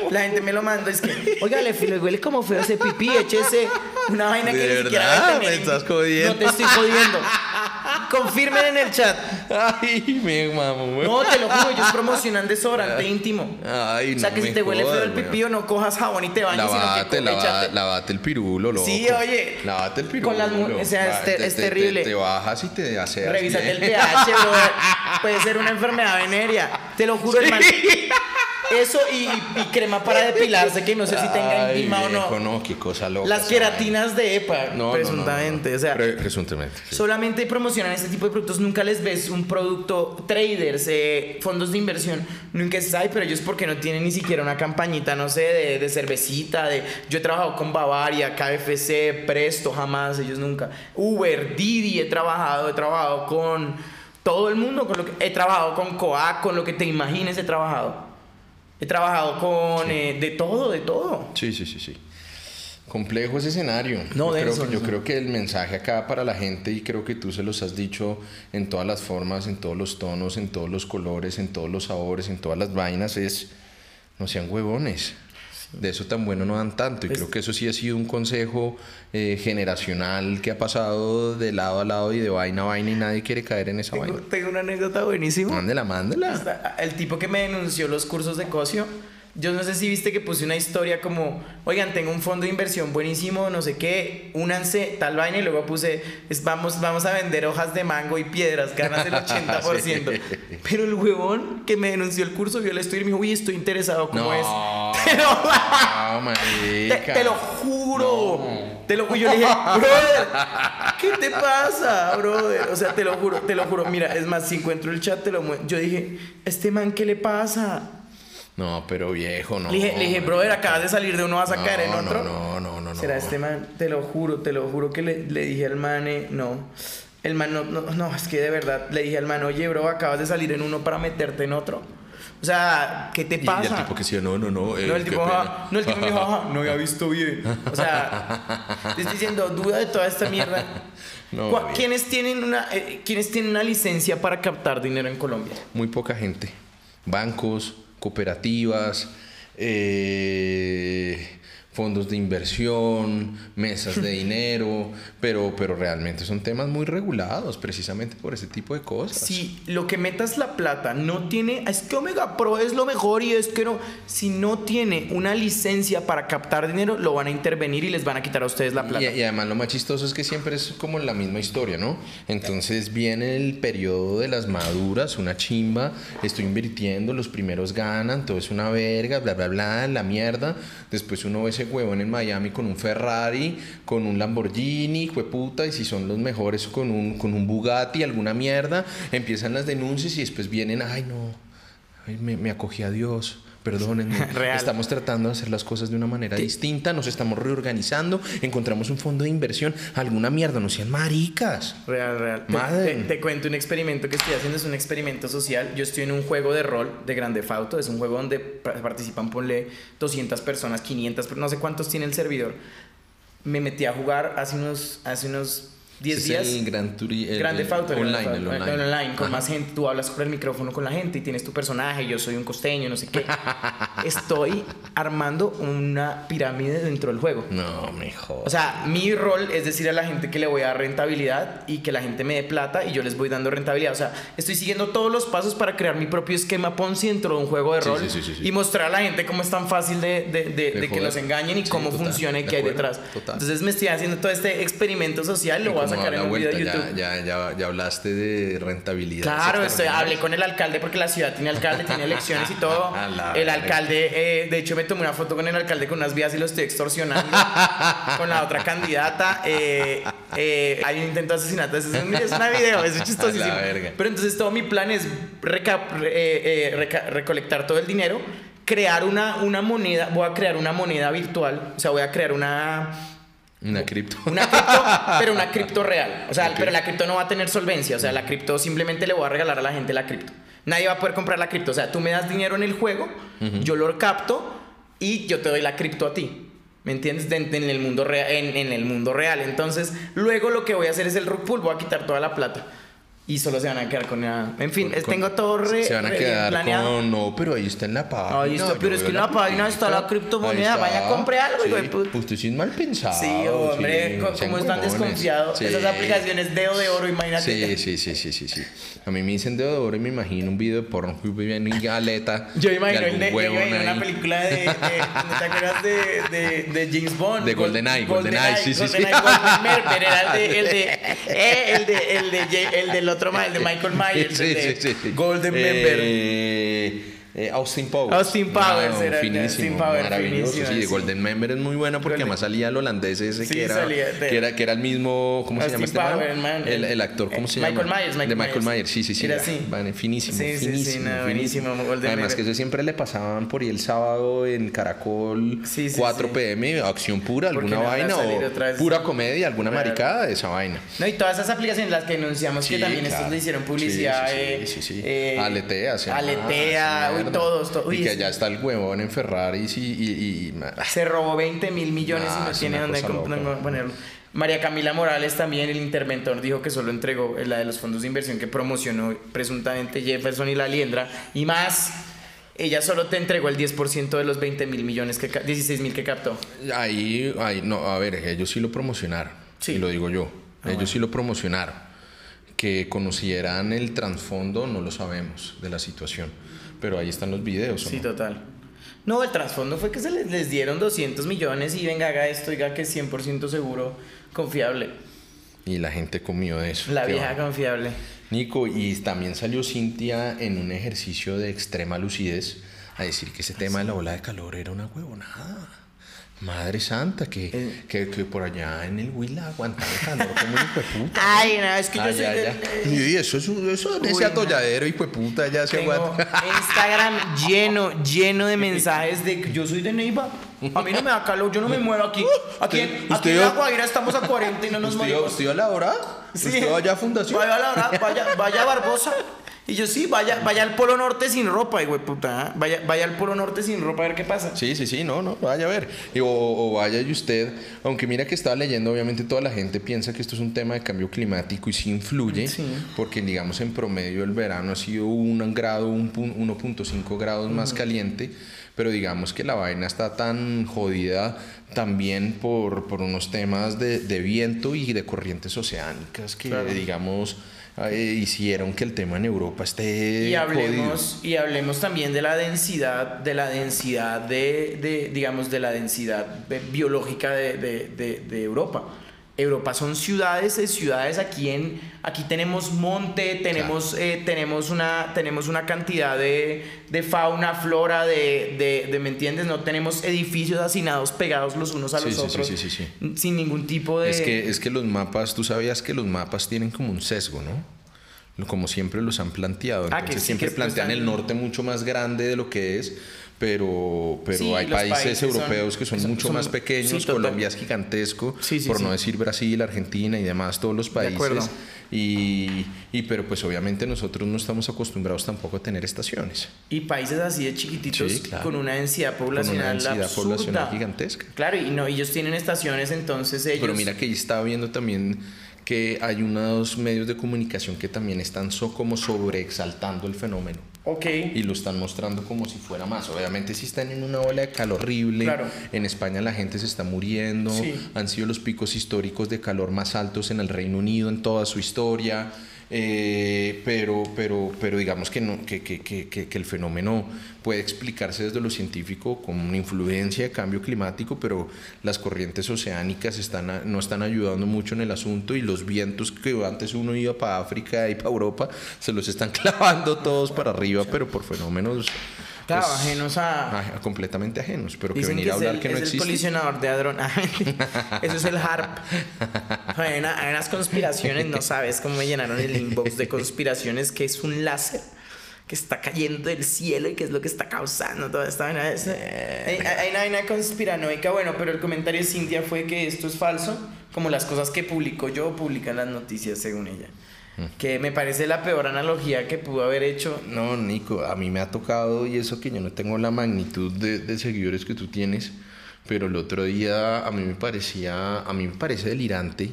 La gente me lo manda, es que, [laughs] oiga, le, le huele como feo ese pipí, échese una vaina que ¿De ni siquiera. ¿Me estás jodiendo? No te estoy jodiendo. Confirmen en el chat. Ay, me mamo. No, te lo juro, ellos promocionan desodorante íntimo. Ay, o sea, no que si te huele feo jodas, el güey. pipí o no cojas jabón y te bañes, Lavate, sino que lava- lavate el pirulo, loco. Sí, oye. Lavate el pirulo. Con las o sea, es te- Te- es te- terrible. Te, te bajas y te haces. Revísate el pH, bro. [laughs] Puede ser una enfermedad venérea. Te lo juro, hermano. Eso y, y crema para depilarse, que no sé si tenga enzima o no. no, qué cosa loca. Las queratinas de EPA. No, presuntamente. no. O sea, Pre- presuntamente. sí. solamente promocionan este tipo de productos. Nunca les ves un producto, traders, eh, fondos de inversión. Nunca se sabe, pero ellos porque no tienen ni siquiera una campañita, no sé, de, de cervecita. De, yo he trabajado con Bavaria, KFC, Presto, jamás, ellos nunca. Uber, Didi, he trabajado, he trabajado con todo el mundo. Con lo que, he trabajado con Coac, con lo que te imagines, he trabajado. He trabajado con eh, de todo, de todo. Sí, sí, sí, sí. Complejo ese escenario. No, yo, creo, que- yo creo que el mensaje acá para la gente, y creo que tú se los has dicho en todas las formas, en todos los tonos, en todos los colores, en todos los sabores, en todas las vainas, es no sean huevones. De eso tan bueno no dan tanto. Y Pues- creo que eso sí ha sido un consejo eh, generacional que ha pasado de lado a lado y de vaina a vaina y nadie quiere caer en esa Tengo, vaina. tengo una anécdota buenísima. Mándela, mándela. El tipo que me denunció los cursos de Cosio Yo no sé si viste que puse una historia como, oigan, tengo un fondo de inversión buenísimo, no sé qué, únanse, tal vaina, y luego puse, es, vamos, vamos a vender hojas de mango y piedras, ganas del 80%. [laughs] Pero el huevón que me denunció el curso vio la historia y me dijo, uy, estoy interesado, ¿cómo es? [laughs] Te lo, te, te lo juro. Te lo, y yo le dije, brother, ¿qué te pasa, brother? O sea, te lo juro, te lo juro. Mira, es más, si encuentro el chat, te lo muestro. Yo dije, ¿este man qué le pasa? No, pero viejo, no. Le dije, le dije, brother, acabas de salir de uno, vas a No, caer en otro. No, no, no, no. ¿Será este man? Te lo juro, te lo juro que le, le dije al man, eh, no. El man, no, no, no, es que de verdad le dije al man, oye, bro, acabas de salir en uno para meterte en otro. O sea, ¿qué te Y- Y, pasa? el tipo que sí, no, no, no. eh, No, el qué tipo. "Ah", no, el tipo me dijo, "Ajá, no había [laughs] visto bien. O sea, te estoy diciendo, duda de toda esta mierda. [laughs] No, ¿Cuá- bien. ¿Quiénes tienen, una, eh, ¿Quiénes tienen una licencia para captar dinero en Colombia? Muy poca gente. Bancos, cooperativas, eh, fondos de inversión, mesas de [laughs] dinero, pero, pero realmente son temas muy regulados precisamente por ese tipo de cosas. Si lo que metas la plata no tiene, es que Omega Pro es lo mejor y es que no, si no tiene una licencia para captar dinero, lo van a intervenir y les van a quitar a ustedes la plata. Y, y además lo más chistoso es que siempre es como la misma historia, ¿no? Entonces viene el periodo de las maduras, una chimba, estoy invirtiendo, los primeros ganan, todo es una verga, bla, bla, bla, la mierda. Después uno ve huevón en Miami con un Ferrari, con un Lamborghini, puta, y si son los mejores con un, con un Bugatti, alguna mierda, empiezan las denuncias y después vienen, ay no, me, me acogí a Dios. Perdónenme, [laughs] Real. estamos tratando de hacer las cosas de una manera distinta, nos estamos reorganizando, encontramos un fondo de inversión, alguna mierda, no sean maricas. Real, real. Te- Madre. Te, te cuento un experimento que estoy haciendo, es un experimento social. Yo estoy en un juego de rol de Grande Auto, es un juego donde pa- participan, ponle 200 personas, 500, pero no sé cuántos tiene el servidor. Me metí a jugar hace unos, hace unos 10 Es días. el Gran Turi- el- Grande el Auto, el online, el Auto, online. online, con Ajá. más gente, tú hablas por el micrófono con la gente y tienes tu personaje, yo soy un costeño, no sé qué. [laughs] Estoy armando una pirámide dentro del juego. No, mejor. O sea, mi rol es decir a la gente que le voy a dar rentabilidad y que la gente me dé plata y yo les voy dando rentabilidad. O sea, estoy siguiendo todos los pasos para crear mi propio esquema Ponzi dentro de un juego de Sí, rol sí, sí, y mostrar a la gente cómo es tan fácil de, de- de- de que los engañen y cómo funciona y qué hay detrás. total. Entonces me estoy haciendo todo este experimento social, lo voy a sacar en un video de vuelta, YouTube. Ya, ya, ya, hablaste de rentabilidad. Claro, estoy, hablé con el alcalde porque la ciudad tiene alcalde, tiene elecciones y todo. [laughs] La El alcalde, eh, de hecho, me tomé una foto con el alcalde con unas vías y lo estoy extorsionando [laughs] con la otra candidata. Eh, eh, hay un intento de asesinato. Es, un- es una video, es [laughs] chistosísimo. Pero entonces todo mi plan es reca- re- eh, eh, reca- recolectar todo el dinero, crear una, una moneda, voy a crear una moneda virtual, o sea, voy a crear una Una cripto. una cripto, pero una cripto real. O sea, pero la cripto no va a tener solvencia. O sea, la cripto simplemente le voy a regalar a la gente la cripto. Nadie va a poder comprar la cripto. O sea, tú me das dinero en el juego, yo lo capto y yo te doy la cripto a ti. ¿Me entiendes? De- de- en, el mundo rea- en, en el mundo real. Entonces, luego lo que voy a hacer es el rug pull. Voy a quitar toda la plata. Y solo se van a quedar con la... En fin, Con- tengo todo re, Se van a bien quedar planeado. con. No, pero ahí está en la página. Ahí está, pero es que en la página está la criptomoneda, vaya, compre algo, Sí, de puta. Usted sí es mal pensado. Sí, hombre, sí, como están desconfiados. Sí. Esas aplicaciones dedo de oro, imagínate. Sí, sí, sí, sí, sí, sí. A mí me dicen dedo de oro y me imagino un video de porno que viene aleta. Yo y imagino, el de, yo huevón imagino una película de, de- ¿no ¿te acuerdas de, de, de James Bond? De Gol- GoldenEye, GoldenEye, sí, sí, sí. GoldenEye, Golden Merber, era el de, el de, eh, el de, el de, el más, el de Michael Myers, Sí, el de sí, sí, sí. Golden Member. Eh, eh, Austin Powers. Austin Powers No, era finísimo, Austin Powers, maravilloso. finísimo, Sí, de sí. Golden Member es muy bueno porque Golden- además salía el holandés ese Sí, que, era, de- que, era, que era el mismo, ¿cómo se Austin llama este man? Man. El, el actor, ¿cómo Eh, se Michael llama? Myers, Michael de Michael Myers. Myers, sí, sí, sí. Era así. Vale, finísimo, Sí, sí, sí, finísimo, no, buenísimo, Golden Además Member. que eso siempre le pasaban por ahí el sábado en Caracol Sí, sí, 4 sí. pm, acción pura, alguna no vaina o pura comedia, alguna Real. maricada de esa vaina. No, y todas esas aplicaciones las que anunciamos que también claro. estos le hicieron publicidad. sí, sí, eh, sí, sí. eh, Aletea, se Aletea, mierda. todos. y que allá está el huevón en Ferrari y, y, y- ah, Se robó 20 mil millones y no tiene dónde ponerlo. María Camila Morales también, el interventor, dijo que solo entregó la de los fondos de inversión que promocionó presuntamente Jefferson y la Liendra y más. Ella solo te entregó el 10% de los 20 mil millones, que, ca- 16 mil que captó. ahí, ahí, no, a ver, ellos sí lo promocionaron. Sí. Y lo digo yo. Ah, ellos bueno. sí lo promocionaron. Que conocieran el trasfondo, no lo sabemos de la situación. Pero ahí están los videos. ¿o Sí, no? total. No, el trasfondo fue que se les, les dieron 200 millones y venga, haga esto, diga que es 100% seguro, confiable. Y la gente comió de eso. La vieja va. confiable. Nico, y también salió Cintia en un ejercicio de extrema lucidez a decir que ese tema de la ola de calor era una huevonada. Madre santa, que, Eh. que, que por allá en el Huila aguantaba el calor como un hijo de puta. [laughs] Ay, no, es que yo Ah, soy ya, ya. Y eso, eso, eso en Uy, ese atolladero, hijo de puta, ya se aguanta. [laughs] Instagram lleno, lleno de [laughs] mensajes de que yo soy de Neiva. A mí no me da calor, yo no me muero aquí. Aquí, en- Usted- aquí en La Guaira estamos a 40 y no nos ¿Usted, morimos. usted a la hora? Sí. ¿Usted allá a Fundación? Vaya a la hora, vaya, vaya a Barbosa. Y yo sí, vaya, vaya al Polo Norte sin ropa, güey, puta. ¿ah? Vaya, vaya al Polo Norte sin ropa a ver qué pasa. Sí, sí, sí, no, no, vaya a ver. Y O, o vaya y usted, aunque mira que estaba leyendo, obviamente toda la gente piensa que esto es un tema de cambio climático y sí influye, Sí. porque digamos en promedio el verano ha sido un grado, un pun- 1.5 grados más caliente, pero digamos que la vaina está tan jodida también por, por unos temas de, de viento y de corrientes oceánicas que Claro. digamos eh, hicieron que el tema en Europa esté Y jodido. hablemos, y hablemos también de la densidad, de la densidad de, de, digamos, de la densidad de- biológica de, de- de- de Europa. Europa son ciudades de ciudades aquí en aquí tenemos monte tenemos eh, tenemos una tenemos una cantidad de, de fauna flora de, de, de, me entiendes no tenemos edificios hacinados pegados los unos a Sí, los sí, otros sí, sí, sí. sin ningún tipo de Es que, es que los mapas, tú sabías que los mapas tienen como un sesgo, ¿no? Como siempre los han planteado. Ah, que Entonces siempre que plantean el norte mucho más grande de lo que es, pero, pero Sí, hay países, son- europeos que son, son- mucho son- más pequeños, sí. Colombia es gigantesco, Sí, por no decir Brasil, Argentina y demás, todos los países. Y, y pero pues obviamente nosotros no estamos acostumbrados tampoco a tener estaciones. y países así de chiquititos claro. con una densidad poblacional densidad absurda. poblacional gigantesca. Claro, y no, ellos tienen estaciones, entonces ellos. Pero mira que estaba viendo también que hay unos medios de comunicación que también están so, como sobreexaltando el fenómeno Ok. y lo están mostrando como si fuera más. Obviamente si están en una ola de calor horrible, Claro. en España la gente se está muriendo, Sí. han sido los picos históricos de calor más altos en el Reino Unido en toda su historia. Eh, pero, pero, pero digamos que, no, que, que, que, el fenómeno puede explicarse desde lo científico como una influencia de cambio climático, pero las corrientes oceánicas están no están ayudando mucho en el asunto y los vientos que antes uno iba para África y para Europa se los están [laughs] clavando todos para arriba, pero por fenómenos Claro, pues, ajenos a. completamente ajenos, pero que Dicen venir que a es hablar el, que no es el existe. colisionador de hadrón. Ah. Eso es el HARP. [laughs] Hay, una- hay unas conspiraciones, no sabes cómo me llenaron el inbox de conspiraciones, que es un láser que está cayendo del cielo y que es lo que está causando toda esta vaina. Es- Hay, hay una vaina conspiranoica, bueno, pero el comentario de Cintia fue que esto es falso, como las cosas que publicó yo, publican las noticias según ella. Que me parece la peor analogía que pudo haber hecho. No, Nico, a mí me ha tocado y eso que yo no tengo la magnitud de, de seguidores que tú tienes, pero el otro día a mí me parecía, a mí me parece delirante,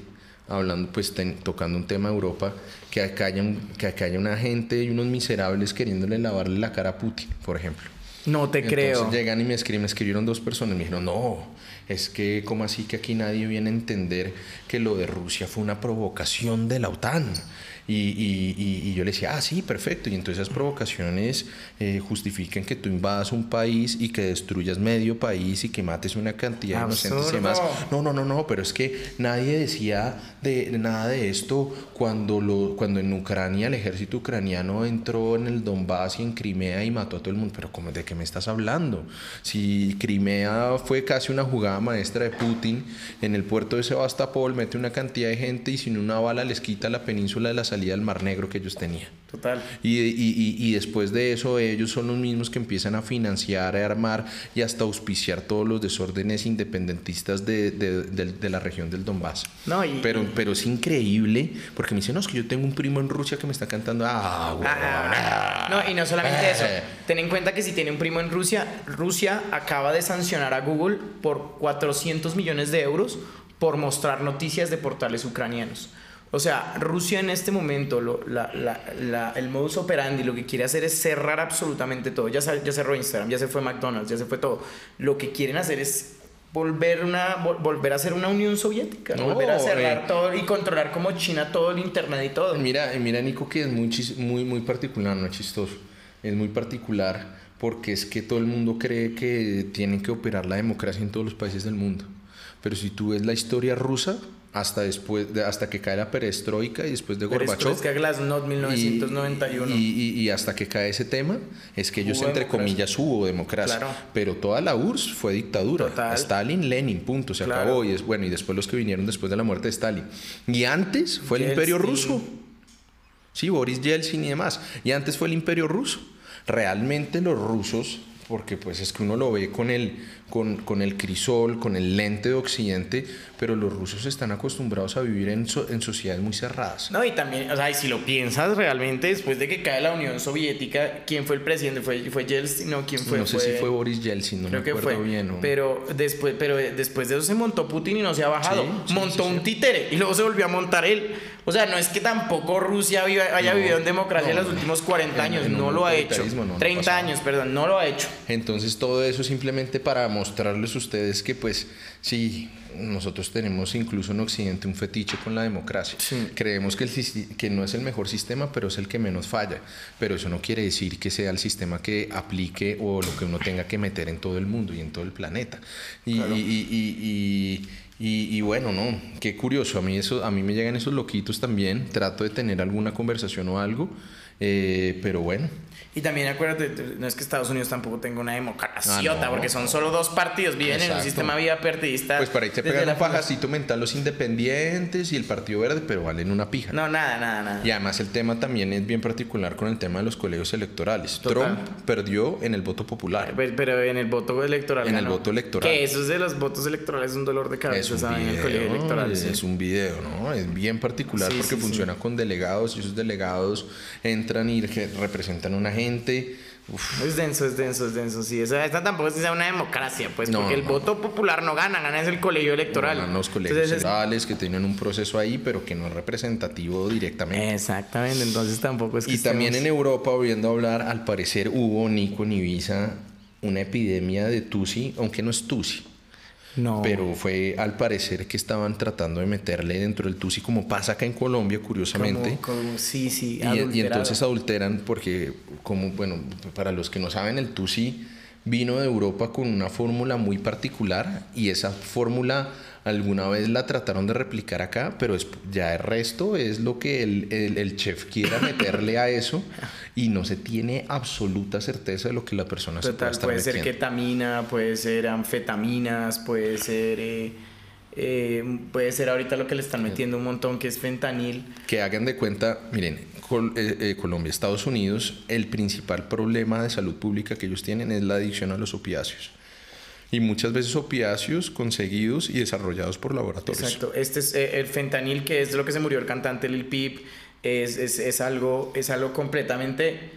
hablando, pues ten- tocando un tema de Europa, que acá, haya, un- que acá haya una gente y unos miserables queriéndole lavarle la cara a Putin, por ejemplo. No te creo. Entonces llegan y me escriben, me escribieron dos personas, me dijeron, no, es que como así que aquí nadie viene a entender que lo de Rusia fue una provocación de la OTAN. Y, y- y- y yo le decía, ah, sí, perfecto. Y entonces esas provocaciones eh, justifican que tú invadas un país y que destruyas medio país y que mates una cantidad de inocentes y demás. Absurdo. No, no, no, no, pero es que nadie decía de, nada de esto cuando, lo, cuando en Ucrania el ejército ucraniano entró en el Donbass y en Crimea y mató a todo el mundo. Pero ¿cómo, ¿de qué me estás hablando? Si Crimea fue casi una jugada maestra de Putin, en el puerto de Sebastopol mete una cantidad de gente y sin una bala les quita la península de la salida del Mar Negro que ellos tenían. Total. Y, y- y- después de eso ellos son los mismos que empiezan a financiar, a armar y hasta auspiciar todos los desórdenes independentistas de, de- de- de la región del Donbass. No, y- pero, pero es increíble porque me dicen, no, es que yo tengo un primo en Rusia que me está cantando, ah, Ah, ah". no, y no solamente eso. Eh. Ten en cuenta que si tiene un primo en Rusia, Rusia acaba de sancionar a Google por 400 millones de euros por mostrar noticias de portales ucranianos. O sea, Rusia en este momento, lo- la- la- la- el modus operandi, lo que quiere hacer es cerrar absolutamente todo. Ya, ya cerró Instagram, ya se fue McDonald's, ya se fue todo. Lo que quieren hacer es volver, una, vol- volver a hacer una Unión Soviética, No, volver a cerrar eh. todo y controlar como China todo el Internet y todo. Mira, mira Nico, que es muy, muy, muy particular, no es chistoso. Es muy particular porque es que todo el mundo cree que tienen que operar la democracia en todos los países del mundo. Pero si tú ves la historia rusa, hasta después de, hasta que cae la perestroika y después de Gorbachev. que Glasnost 1991 y, y, y, hasta que cae ese tema es que ellos entre comillas hubo democracia. Pero toda la URSS fue dictadura. Stalin Lenin punto se acabó. Y es bueno y después los que vinieron después de la muerte de Stalin. Y antes fue el imperio ruso. Sí Boris Yeltsin y demás. Y antes fue el imperio ruso. Realmente los rusos porque pues es que uno lo ve con el, con, con, el crisol, con el lente de Occidente, pero los rusos están acostumbrados a vivir en, en sociedades muy cerradas. No, y también, o sea, y si lo piensas realmente, después de que cae la Unión Soviética, ¿quién fue el presidente? ¿Fue, fue Yeltsin? No, ¿quién fue? No sé si fue Boris Yeltsin, no me acuerdo fue. bien. Pero, después, pero después de eso se montó Putin y no se ha bajado. montó un títere y luego se volvió a montar él. O sea, no es que tampoco Rusia haya vivido en democracia en los últimos 40 años, no lo ha hecho. 30 años, perdón, no lo ha hecho. Entonces todo eso simplemente para mostrarles a ustedes que pues sí, nosotros tenemos incluso en Occidente un fetiche con la democracia. Creemos que, el, que no es el mejor sistema, pero es el que menos falla. Pero eso no quiere decir que sea el sistema que aplique o lo que uno tenga que meter en todo el mundo y en todo el planeta. y, y y, bueno, no, qué curioso, a mí, eso, a mí me llegan esos loquitos también, trato de tener alguna conversación o algo, eh, pero bueno, y también acuérdate, no es que Estados Unidos tampoco tenga una democracia, ah, porque son solo dos partidos, viven en un sistema vida partidista. Pues para ahí te pegan un pajacito mental los independientes y el Partido Verde, pero valen una pija. No, nada, nada, nada. Y además el tema también es bien particular con el tema de los colegios electorales. Trump perdió en el voto popular. Pero, en el voto electoral. En el voto electoral. Que eso es de los votos electorales es un dolor de cabeza, es un Video, el colegio electoral. Es, un video, ¿no? Es bien particular porque funciona con delegados y esos delegados entran y representan a una gente es denso, es denso, es denso. Sí, esta tampoco es que sea una democracia, pues, porque el voto popular no gana, gana es el colegio electoral. No, los colegios electorales que tienen un proceso ahí, pero que no es representativo directamente. Exactamente, entonces tampoco es que. Y también en Europa, oyendo hablar, al parecer hubo, Nico, en Ibiza, una epidemia de Tusi, aunque no es Tusi pero fue al parecer que estaban tratando de meterle dentro del TUSI, como pasa acá en Colombia, curiosamente. sí, sí. Y, y, entonces adulteran porque, como, bueno, para los que no saben, el TUSI vino de Europa con una fórmula muy particular y esa fórmula alguna vez la trataron de replicar acá, pero es, ya el resto es lo que el, el, chef quiera [laughs] meterle a eso y no se tiene absoluta certeza de lo que la persona se puede estar Puede ser ketamina, puede ser anfetaminas, puede ser... Eh, eh, puede ser ahorita lo que le están metiendo un montón, que es fentanil. Que hagan de cuenta, miren, eh, Colombia, Estados Unidos, el principal problema de salud pública que ellos tienen es la adicción a los opiáceos y muchas veces opiáceos conseguidos y desarrollados por laboratorios. Exacto. Este es eh, el fentanil, que es de lo que se murió el cantante Lil Peep, es, es, es algo, es algo completamente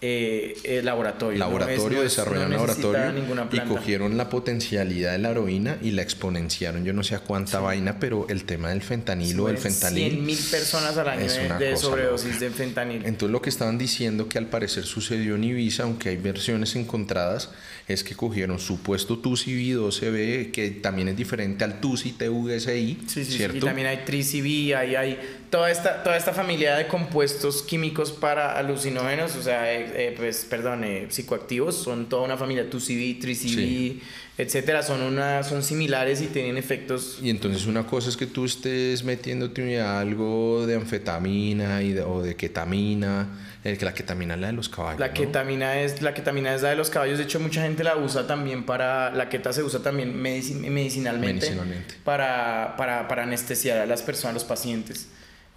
eh, eh, laboratorio. Laboratorio, desarrollaron laboratorio y cogieron la potencialidad de la heroína y la exponenciaron. Yo no sé a cuánta vaina, pero el tema del fentanilo o el fentanil. 100 mil personas al año de, sobredosis de fentanil. Entonces, lo que estaban diciendo que al parecer sucedió en Ibiza, aunque hay versiones encontradas, es que cogieron supuesto TUSI-12B, que también es diferente al TUSI-TVSI. Sí, sí, ¿cierto? y también hay TRICIB, hay, hay toda, esta, toda esta familia de compuestos químicos para alucinógenos, o sea, eh, eh, pues, perdón, eh, psicoactivos, son toda una familia 2CB, 3CB, etcétera, son, una, son similares y tienen efectos. Y entonces una cosa es que tú estés metiéndote algo de anfetamina y o de ketamina, el que la ketamina es la de los caballos. La ketamina es la ketamina es la de los caballos. De hecho, mucha gente la usa también para la keta se usa también medicinalmente, medicinalmente. Para, para, para anestesiar a las personas, a los pacientes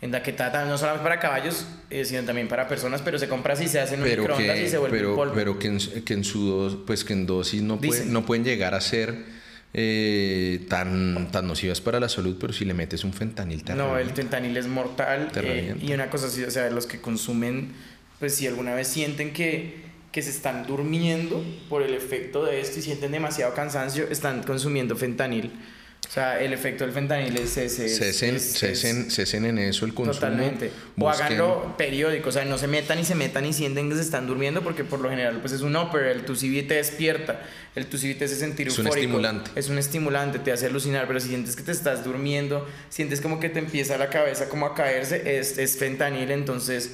en la que trata no solamente para caballos, eh, sino también para personas, pero se compra así, se hace en pero microondas y se vuelve pero, polvo. Pero que en, que en su dos, pues que en dosis no, no pueden llegar a ser eh, tan, tan nocivas para la salud, pero si le metes un fentanil te No, el fentanil es mortal. Eh, y una cosa así, o sea, los que consumen, pues si alguna vez sienten que, que se están durmiendo por el efecto de esto y sienten demasiado cansancio, están consumiendo fentanil. O sea, el efecto del fentanil es ese. Cesen, cesen, en eso el consumo. Totalmente. O háganlo periódico, o sea, no se metan y se metan y sienten que se están durmiendo porque por lo general pues es un upper, el TUCB te despierta, el TUCB te hace sentir es un estimulante. Es un estimulante, te hace alucinar, pero si sientes que te estás durmiendo, sientes como que te empieza la cabeza como a caerse, es, es fentanil, entonces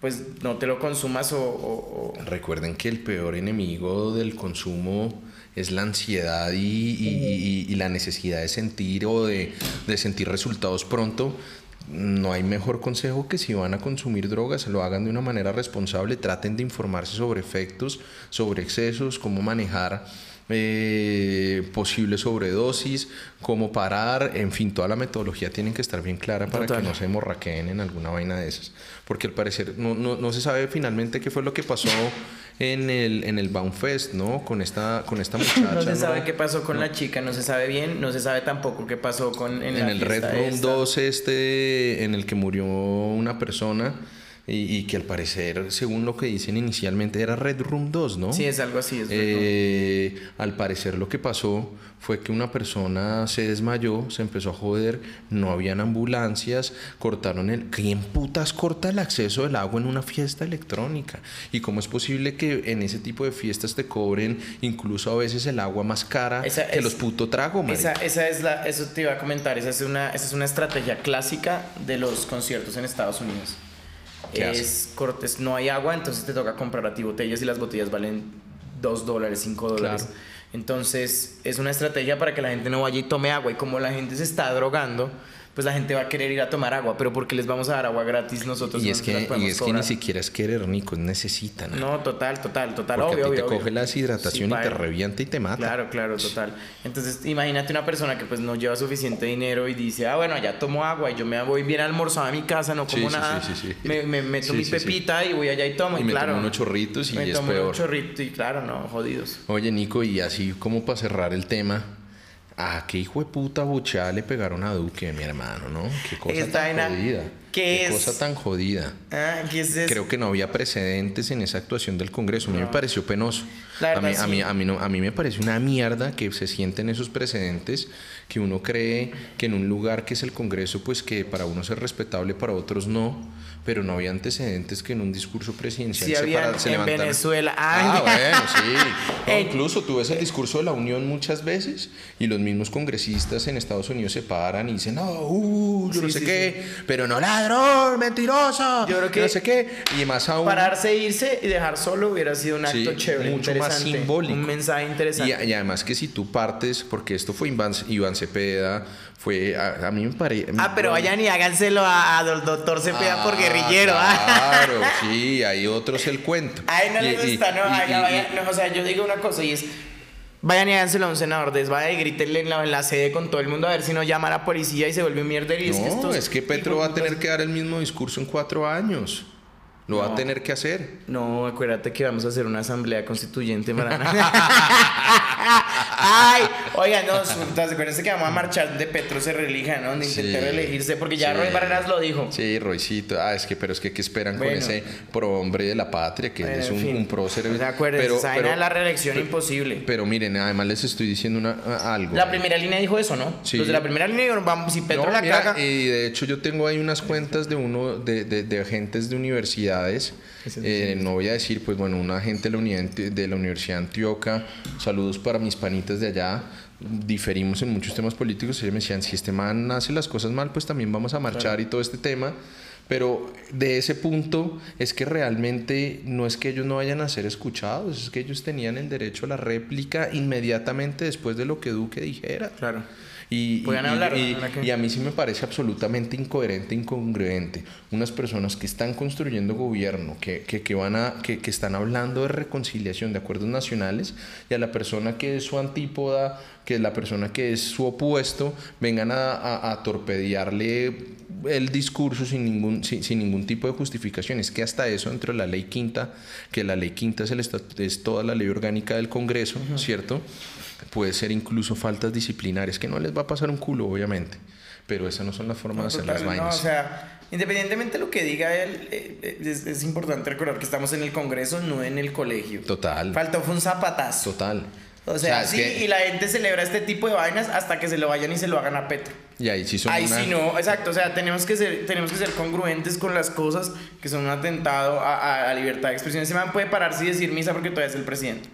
pues no te lo consumas o, o- o- Recuerden que el peor enemigo del consumo es la ansiedad y, y- y- y la necesidad de sentir o de, de sentir resultados pronto. No hay mejor consejo que si van a consumir drogas, lo hagan de una manera responsable, traten de informarse sobre efectos, sobre excesos, cómo manejar eh, posible sobredosis, cómo parar, en fin, toda la metodología tiene que estar bien clara para Total. que no se hemorraqueen en alguna vaina de esas. Porque al parecer no, no, no se sabe finalmente qué fue lo que pasó en el, en el Baumfest, ¿no? Con esta, con esta [laughs] muchacha. no se sabe ¿no? qué pasó con la chica, no se sabe bien, no se sabe tampoco qué pasó con en, En la el Red Room esta. 2, este, en el que murió una persona y, y que al parecer, según lo que dicen inicialmente, era Red Room 2, ¿no? Sí, es algo así, es. Eh, al parecer lo que pasó fue que una persona se desmayó, se empezó a joder, no habían ambulancias, cortaron el... ¿Quién putas corta el acceso del agua en una fiesta electrónica? ¿Y cómo es posible que en ese tipo de fiestas te cobren incluso a veces el agua más cara Esa que es- los puto trago, marica? Esa, esa es la, eso te iba a comentar, esa es una, esa es una estrategia clásica de los conciertos en Estados Unidos. ¿Qué es cortes, no hay agua, entonces te toca comprar a ti botellas y las botellas valen 2 dólares, 5 dólares. Claro. Entonces es una estrategia para que la gente no vaya y tome agua. Y como la gente se está drogando, pues la gente va a querer ir a tomar agua. Pero porque les vamos a dar agua gratis nosotros Y no es que, y es que ni siquiera es querer, Nico, necesitan. No, total, total, total. Porque obvio, a ti te obvio, coge obvio. la deshidratación Sí, y te revienta y te mata. Claro, claro, total. Entonces, imagínate una persona que pues no lleva suficiente dinero y dice, ah, bueno, ya tomo agua y yo me voy bien almorzado a mi casa, no como sí, nada. sí, sí, sí. Me, me meto mi pepita y voy allá y tomo. Y Y, me claro. tomo unos chorritos y me es tomo peor. un chorrito y claro, no, jodidos. Oye, Nico, y así como para cerrar el tema, ¿a qué hijo de puta buchada le pegaron a Duque, mi hermano, no? Qué cosa Esta tan jodida. ¿Qué es? cosa tan jodida. Ah, ¿qué es eso? Creo que no había precedentes en esa actuación del Congreso. A mí me pareció penoso. La a, verdad, mí, a, mí, sí. a, mí no- a mí me parece una mierda que se sienten esos precedentes, que uno cree que en un lugar que es el Congreso, pues que para unos es respetable, para otros no, pero no había antecedentes que en un discurso presidencial Sí se, habían para- se en levantaran. Venezuela. Ah, bueno, sí. [laughs] No, incluso tú ves el discurso de la Unión muchas veces y los mismos congresistas en Estados Unidos se paran y dicen, no, uh, yo no Sí, sé sí, qué, pero no ladrón, mentiroso, Yo creo que- no sé qué. Y más aún... Pararse, e irse y dejar solo hubiera sido un acto Sí, chévere, mucho más simbólico. Un mensaje interesante. Y, y además que si tú partes, porque esto fue Iván, Iván Cepeda, fue, a, a mí me parece... Ah, pero vayan y háganselo a, a doctor Cepeda por guerrillero. ¿ah? Claro, [laughs] sí, hay otros el cuento. Ay, no Y- les gusta, no, y- no, vayan, no, o sea, yo digo una cosa y es, vayan y háganselo a un senador de vaya y grítenle en la, en la sede con todo el mundo a ver si no llama a la policía y se vuelve un mierder y es que No, estos es que Petro va a tener que dar el mismo discurso en cuatro años. Lo va a tener que hacer. No, acuérdate que vamos a hacer una asamblea constituyente para... [laughs] Ay, oigan, no, acuérdense que vamos a marchar de Petro se reelija, ¿no? De intentar Sí. reelegirse, porque ya Sí. Roy Barreras lo dijo. Sí, Roycito. Ah, es que, pero es que, ¿qué esperan con ese pro hombre de la patria? Que Bueno, es un, un prócer. De acuerdo, pero, esa vaina pero- la reelección imposible. pero miren, además les estoy diciendo una, algo. La primera línea dijo eso, ¿no? Sí. Los de la primera línea dijeron, vamos, si Petro No, la mira, caga... Y de hecho yo tengo ahí unas cuentas de uno de, de- de agentes de Eh, no voy a decir, pues bueno, un agente de la, Universidad de Antioquia. Saludos para mis panitas de allá. Diferimos en muchos temas políticos. Ellos me decían, si este man hace las cosas mal, pues también vamos a marchar y todo este tema. Pero de ese punto es que realmente no es que ellos no vayan a ser escuchados, es que ellos tenían el derecho a la réplica inmediatamente después de lo que Duque dijera. Claro. Y, hablar, y- a mí sí me parece absolutamente incoherente, incongruente. Unas personas que están construyendo gobierno, que, que, que van a, que, que están hablando de reconciliación, de acuerdos nacionales, y a la persona que es su antípoda, que es la persona que es su opuesto, vengan a, a- a torpedearle el discurso sin ningún, sin, sin ningún tipo de justificación. Es que hasta eso, dentro de la ley quinta, que la ley quinta es, el es toda la ley orgánica del Congreso, ¿cierto? Puede ser incluso faltas disciplinarias, que no les va a pasar un culo, obviamente. Pero esas no son las formas de hacer las no, vainas. o sea, independientemente de lo que diga él, eh, es, es importante recordar que estamos en el Congreso, no en el colegio. Total. Faltó fue un zapatazo. Total. O sea, sí, que- y la gente celebra este tipo de vainas hasta que se lo vayan y se lo hagan a Petro. Y ahí sí son Ahí una- sí no, exacto, o sea, tenemos que ser, tenemos que ser congruentes con las cosas que son un atentado a, a- a libertad de expresión. Ese man puede pararse y decir misa porque todavía es el presidente.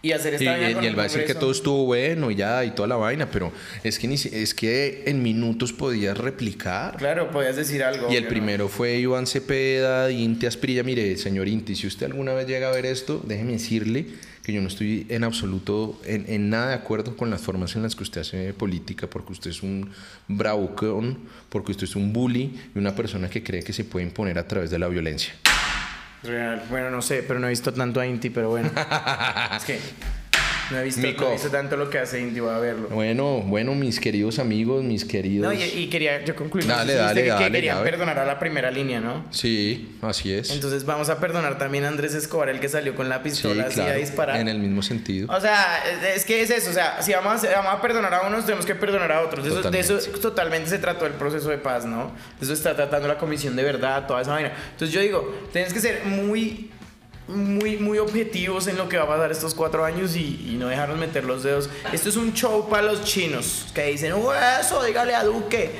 Y hacer esta Y, él va a decir que todo estuvo bueno y ya, y toda la vaina, pero es que, ni es que en minutos podías replicar. Claro, podías decir algo. Y el primero fue Iván Cepeda, Inti Asprilla. Mire, señor Inti, si usted alguna vez llega a ver esto, déjeme decirle que yo no estoy en absoluto, en, en nada de acuerdo con las formas en las que usted hace política, porque usted es un bravucón, porque usted es un bully y una persona que cree que se puede imponer a través de la violencia. Real. Bueno, no sé, pero no he visto tanto a Inti, pero bueno. [laughs] es que no he visto, Mico. no he visto tanto lo que hace Inti, voy a verlo. Bueno, bueno, mis queridos amigos, mis queridos... No, y, y quería yo concluir. no sé Dale, viste dale, que, que dale, querían a ver. perdonar a la primera línea, ¿no? Sí, así es. Entonces vamos a perdonar también a Andrés Escobar, el que salió con la sí, pistola así claro, a disparar. en el mismo sentido. O sea, es- que es eso, o sea, si vamos a, vamos a perdonar a unos, tenemos que perdonar a otros. De eso, de eso Totalmente. totalmente se trató el proceso de paz, ¿no? De eso está tratando la comisión de verdad, toda esa vaina. Entonces yo digo, tienes que ser muy, muy, muy objetivos en lo que va a pasar estos cuatro años y, y no dejarnos meter los dedos. Esto es un show para los chinos que dicen, "Oh, eso, dígale a Duque.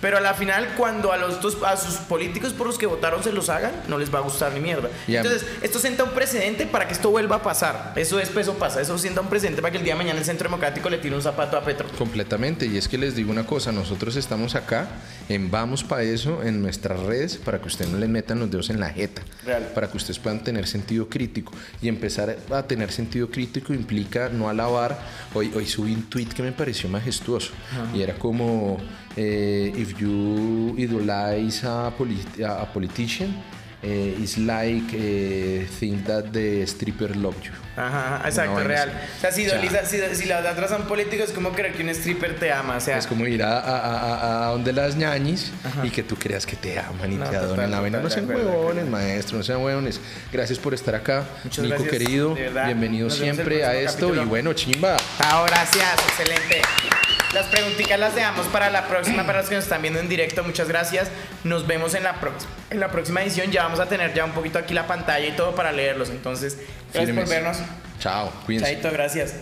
Pero a la final, cuando a, los, dos- a sus políticos por los que votaron se los hagan, no les va a gustar ni mierda. Y a- Entonces, esto sienta un precedente para que esto vuelva a pasar. Eso es, eso pasa. Eso sienta un precedente para que el día de mañana el Centro Democrático le tire un zapato a Petro. Completamente, y es que les digo una cosa, nosotros estamos acá en Vamos para eso, en nuestras redes, para que ustedes no les metan los dedos en la jeta, Real. para que ustedes puedan tener sentido crítico. Y empezar a tener sentido crítico implica no alabar. Hoy, hoy subí un tweet que me pareció majestuoso, y era como, eh, if you idolize a, polit- a a politician, eh, it's like eh, think that the stripper love you. Ajá, ajá, exacto, vaina real. O sea, si, O sea, si, si la otra son políticos, es como creer que un stripper te ama. O sea, Es como ir a, a, a, a donde las ñañis y que tú creas que te aman y No, te adoran. La total, no sean huevones, maestro, no sean huevones. Gracias por estar acá. Muchas Nico gracias, querido, bienvenido Nos siempre a esto. capítulo. Y bueno, chimba. Chao, gracias, excelente. Las preguntitas las dejamos para la próxima, para los que nos están viendo en directo. Muchas gracias. Nos vemos en la, en la próxima edición. Ya vamos a tener ya un poquito aquí la pantalla y todo para leerlos. Entonces, gracias Firmes. por vernos. Chao, cuídense. Chaito, gracias.